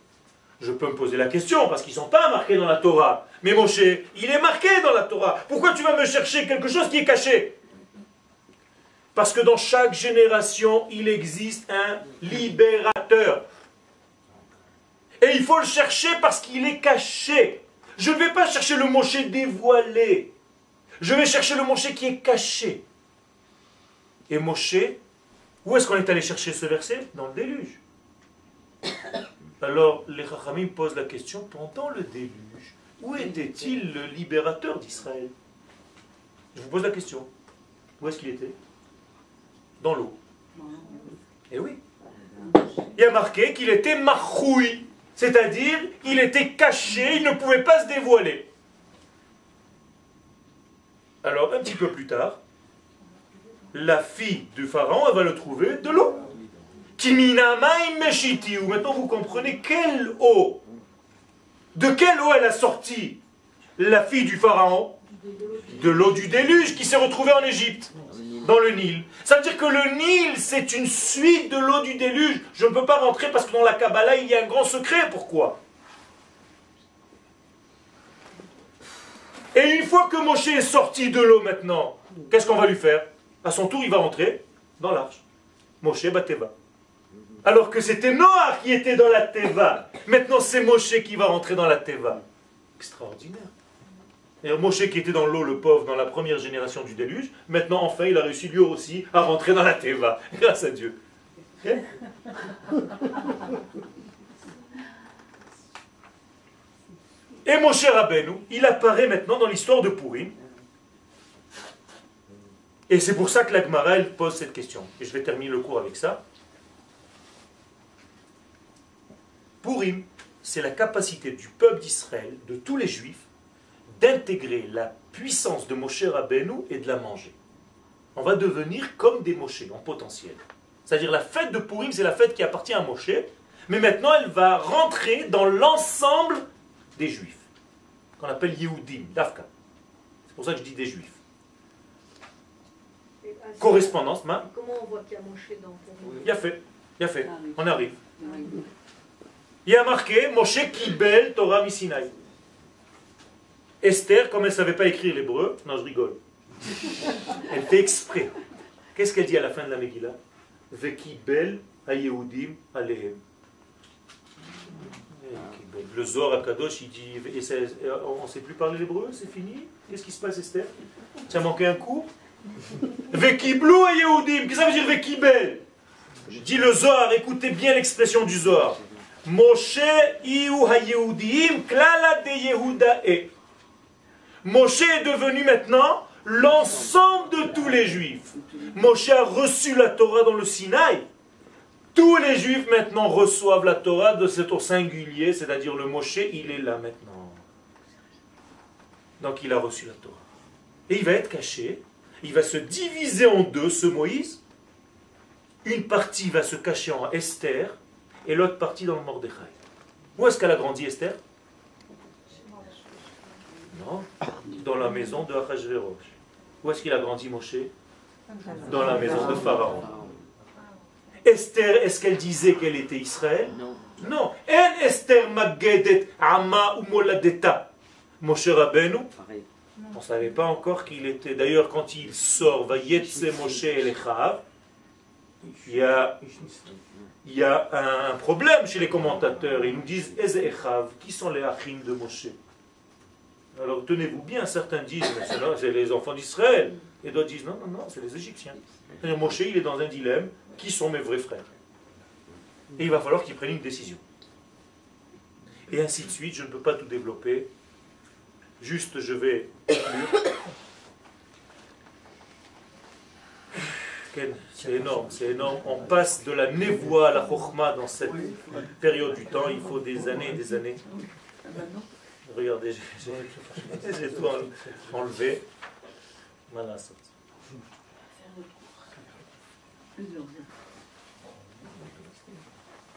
je peux me poser la question, parce qu'ils ne sont pas marqués dans la Torah. Mais Moshe, il est marqué dans la Torah. Pourquoi tu vas me chercher quelque chose qui est caché? Parce que dans chaque génération, il existe un libérateur. Et il faut le chercher parce qu'il est caché. Je ne vais pas chercher le Moshe dévoilé. Je vais chercher le Moshe qui est caché. Et Moshe, où est-ce qu'on est allé chercher ce verset? Dans le déluge. Alors les Chachamim posent la question, pendant le déluge, où était-il le libérateur d'Israël? Je vous pose la question. Où est-ce qu'il était? Dans l'eau. Et eh oui. Il y a marqué qu'il était machoui. C'est-à-dire, il était caché, il ne pouvait pas se dévoiler. Alors, un petit peu plus tard, la fille du pharaon, elle va le trouver de l'eau. Maintenant vous comprenez quelle eau, de quelle eau elle a sorti la fille du pharaon? De l'eau du déluge qui s'est retrouvée en Égypte dans le Nil. Ça veut dire que le Nil, c'est une suite de l'eau du déluge. Je ne peux pas rentrer parce que dans la Kabbalah, il y a un grand secret. Pourquoi? Et une fois que Moshe est sorti de l'eau maintenant, qu'est-ce qu'on va lui faire? À son tour, il va rentrer dans l'arche. Moshe Bateva. Alors que c'était Noah qui était dans la Teva. Maintenant, c'est Moshe qui va rentrer dans la Teva. Extraordinaire. Et Moshe qui était dans l'eau, le pauvre, dans la première génération du déluge, maintenant enfin il a réussi lui aussi à rentrer dans la Teva. Grâce à Dieu. Et Moshe Rabbeinu, il apparaît maintenant dans l'histoire de Purim. Et c'est pour ça que la Gemara, pose cette question. Et je vais terminer le cours avec ça. Purim, c'est la capacité du peuple d'Israël, de tous les juifs, d'intégrer la puissance de Moshe Rabbeinu et de la manger. On va devenir comme des Moshe en potentiel. C'est-à-dire la fête de Purim, c'est la fête qui appartient à Moshe, Mais maintenant, elle va rentrer dans l'ensemble des juifs, qu'on appelle Yehudim, Dafka. C'est pour ça que je dis des juifs. Ah, Correspondance, ma, Comment on voit qu'il y a Moshe dans ton il y a fait, il y a fait, Ah on arrive. Il y a marqué Moshe Kibel Torah Misinaï. Esther, comme elle ne savait pas écrire l'hébreu, non, je rigole. Elle fait exprès. Qu'est-ce qu'elle dit à la fin de la Megillah? Vekibel Yehudim Alehem. Le Zohar à Kadosh, il dit et ça- On ne sait plus parler l'hébreu, c'est fini? Qu'est-ce qui se passe, Esther? Tu as manqué un cours Vekiblu Yehudim. Qu'est-ce que ça veut dire Vekibel Dit le Zohar, écoutez bien l'expression du Zohar. Moshe klala de e. Moshe est devenu maintenant l'ensemble de tous les juifs. Moshe a reçu la Torah dans le Sinaï. Tous les juifs maintenant reçoivent la Torah de cet au singulier, c'est-à-dire le Moshe, il est là maintenant. Donc il a reçu la Torah. Et il va être caché, il va se diviser en deux, ce Moïse. Une partie va se cacher en Esther et l'autre partie dans le Mordechai. Où est-ce qu'elle a grandi Esther? Non, dans la maison de Achashverosh. Où est-ce qu'il a grandi Moshe? Dans la maison de Pharaon. Esther, est-ce qu'elle disait qu'elle était Israël? Non. Non. En Esther Magedet Ama ou Moladeta. Moshe Rabbeinu, on ne savait pas encore qu'il était. D'ailleurs, quand il sort, va Yetse Moshe Elechav, il y a, il y a un problème chez les commentateurs. Ils nous disent Eze Echav, qui sont les Achim de Moshe? Alors tenez-vous bien, certains disent c'est les enfants d'Israël. Et d'autres disent non, non, non, c'est les Égyptiens. Moshe, il est dans un dilemme qui sont mes vrais frères? Et il va falloir qu'il prenne une décision. Et ainsi de suite, je ne peux pas tout développer. Juste, je vais conclure. Ken, C'est énorme, c'est énorme. On passe de la névoie à la chokhmah dans cette période du temps. Il faut des années et des années. Regardez, j'ai- tout en- enlevé. Voilà, ça.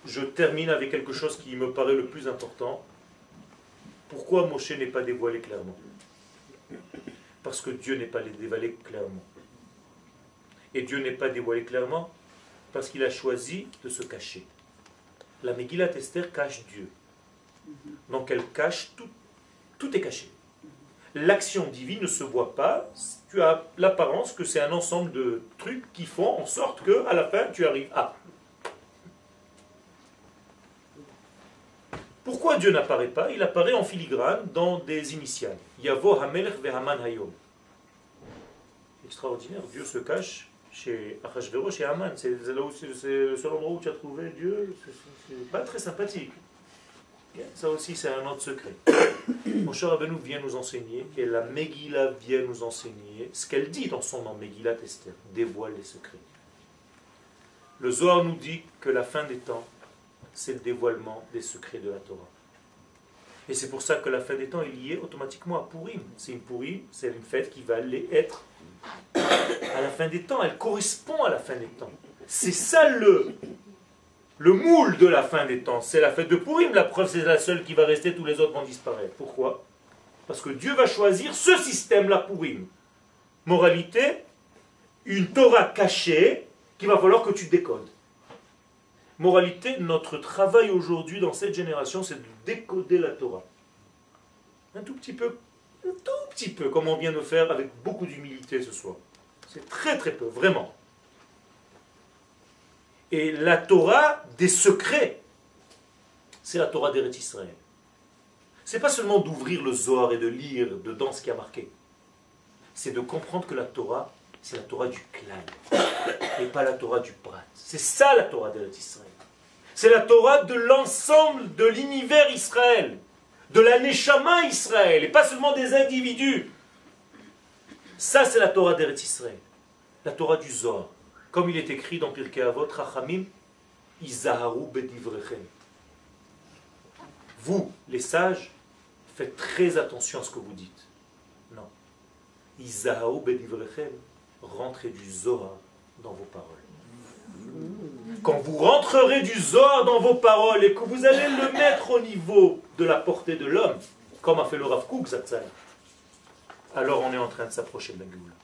Je termine avec quelque chose qui me paraît le plus important. Pourquoi Moshe n'est pas dévoilé clairement? Parce que Dieu n'est pas dévoilé clairement. Et Dieu n'est pas dévoilé clairement parce qu'il a choisi de se cacher. La Megillat Esther cache Dieu. Donc elle cache tout. Tout est caché. L'action divine ne se voit pas. Tu as l'apparence que c'est un ensemble de trucs qui font en sorte que à la fin tu arrives à. Pourquoi Dieu n'apparaît pas? Il apparaît en filigrane dans des initiales. Yavo Hamelech Vehaman Hayom. Extraordinaire, Dieu se cache chez Achashverosh et Haman. C'est là où le seul endroit où tu as trouvé Dieu. C'est pas très sympathique. Ça aussi, c'est un autre secret. Mon cher Rabbeinu vient nous enseigner, et la Megillah vient nous enseigner, ce qu'elle dit dans son nom, Megillah Esther, dévoile les secrets. Le Zohar nous dit que la fin des temps, c'est le dévoilement des secrets de la Torah. Et c'est pour ça que la fin des temps est liée automatiquement à Purim. C'est une Purim, c'est une fête qui va aller être à la fin des temps. Elle correspond à la fin des temps. C'est ça le, le moule de la fin des temps. C'est la fête de Purim. La preuve, c'est la seule qui va rester, tous les autres vont disparaître. Pourquoi? Parce que Dieu va choisir ce système-là, Purim. Moralité, une Torah cachée qu'il va falloir que tu décodes. Moralité, notre travail aujourd'hui dans cette génération, c'est de décoder la Torah. Un tout petit peu, un tout petit peu, comme on vient de faire avec beaucoup d'humilité ce soir. C'est très très peu, vraiment. Et la Torah des secrets, c'est la Torah d'Eretz Israël. C'est pas seulement d'ouvrir le Zohar et de lire dedans ce qui a marqué. C'est de comprendre que la Torah, c'est la Torah du clan et pas la Torah du Prat. C'est ça la Torah d'Eretz Israël. C'est la Torah de l'ensemble de l'univers Israël, de la Neshama Israël, et pas seulement des individus. Ça, c'est la Torah d'Eretz Israël, la Torah du Zohar. Comme il est écrit dans Pirkei Avot, Rachamim, Izaharu bedivrechem. Vous, les sages, faites très attention à ce que vous dites. Non. Izaharu bedivrechem, rentrez du Zohar dans vos paroles. Quand vous rentrerez du Zohar dans vos paroles et que vous allez le mettre au niveau de la portée de l'homme, comme a fait le Rav Kook, alors on est en train de s'approcher de la Géoula.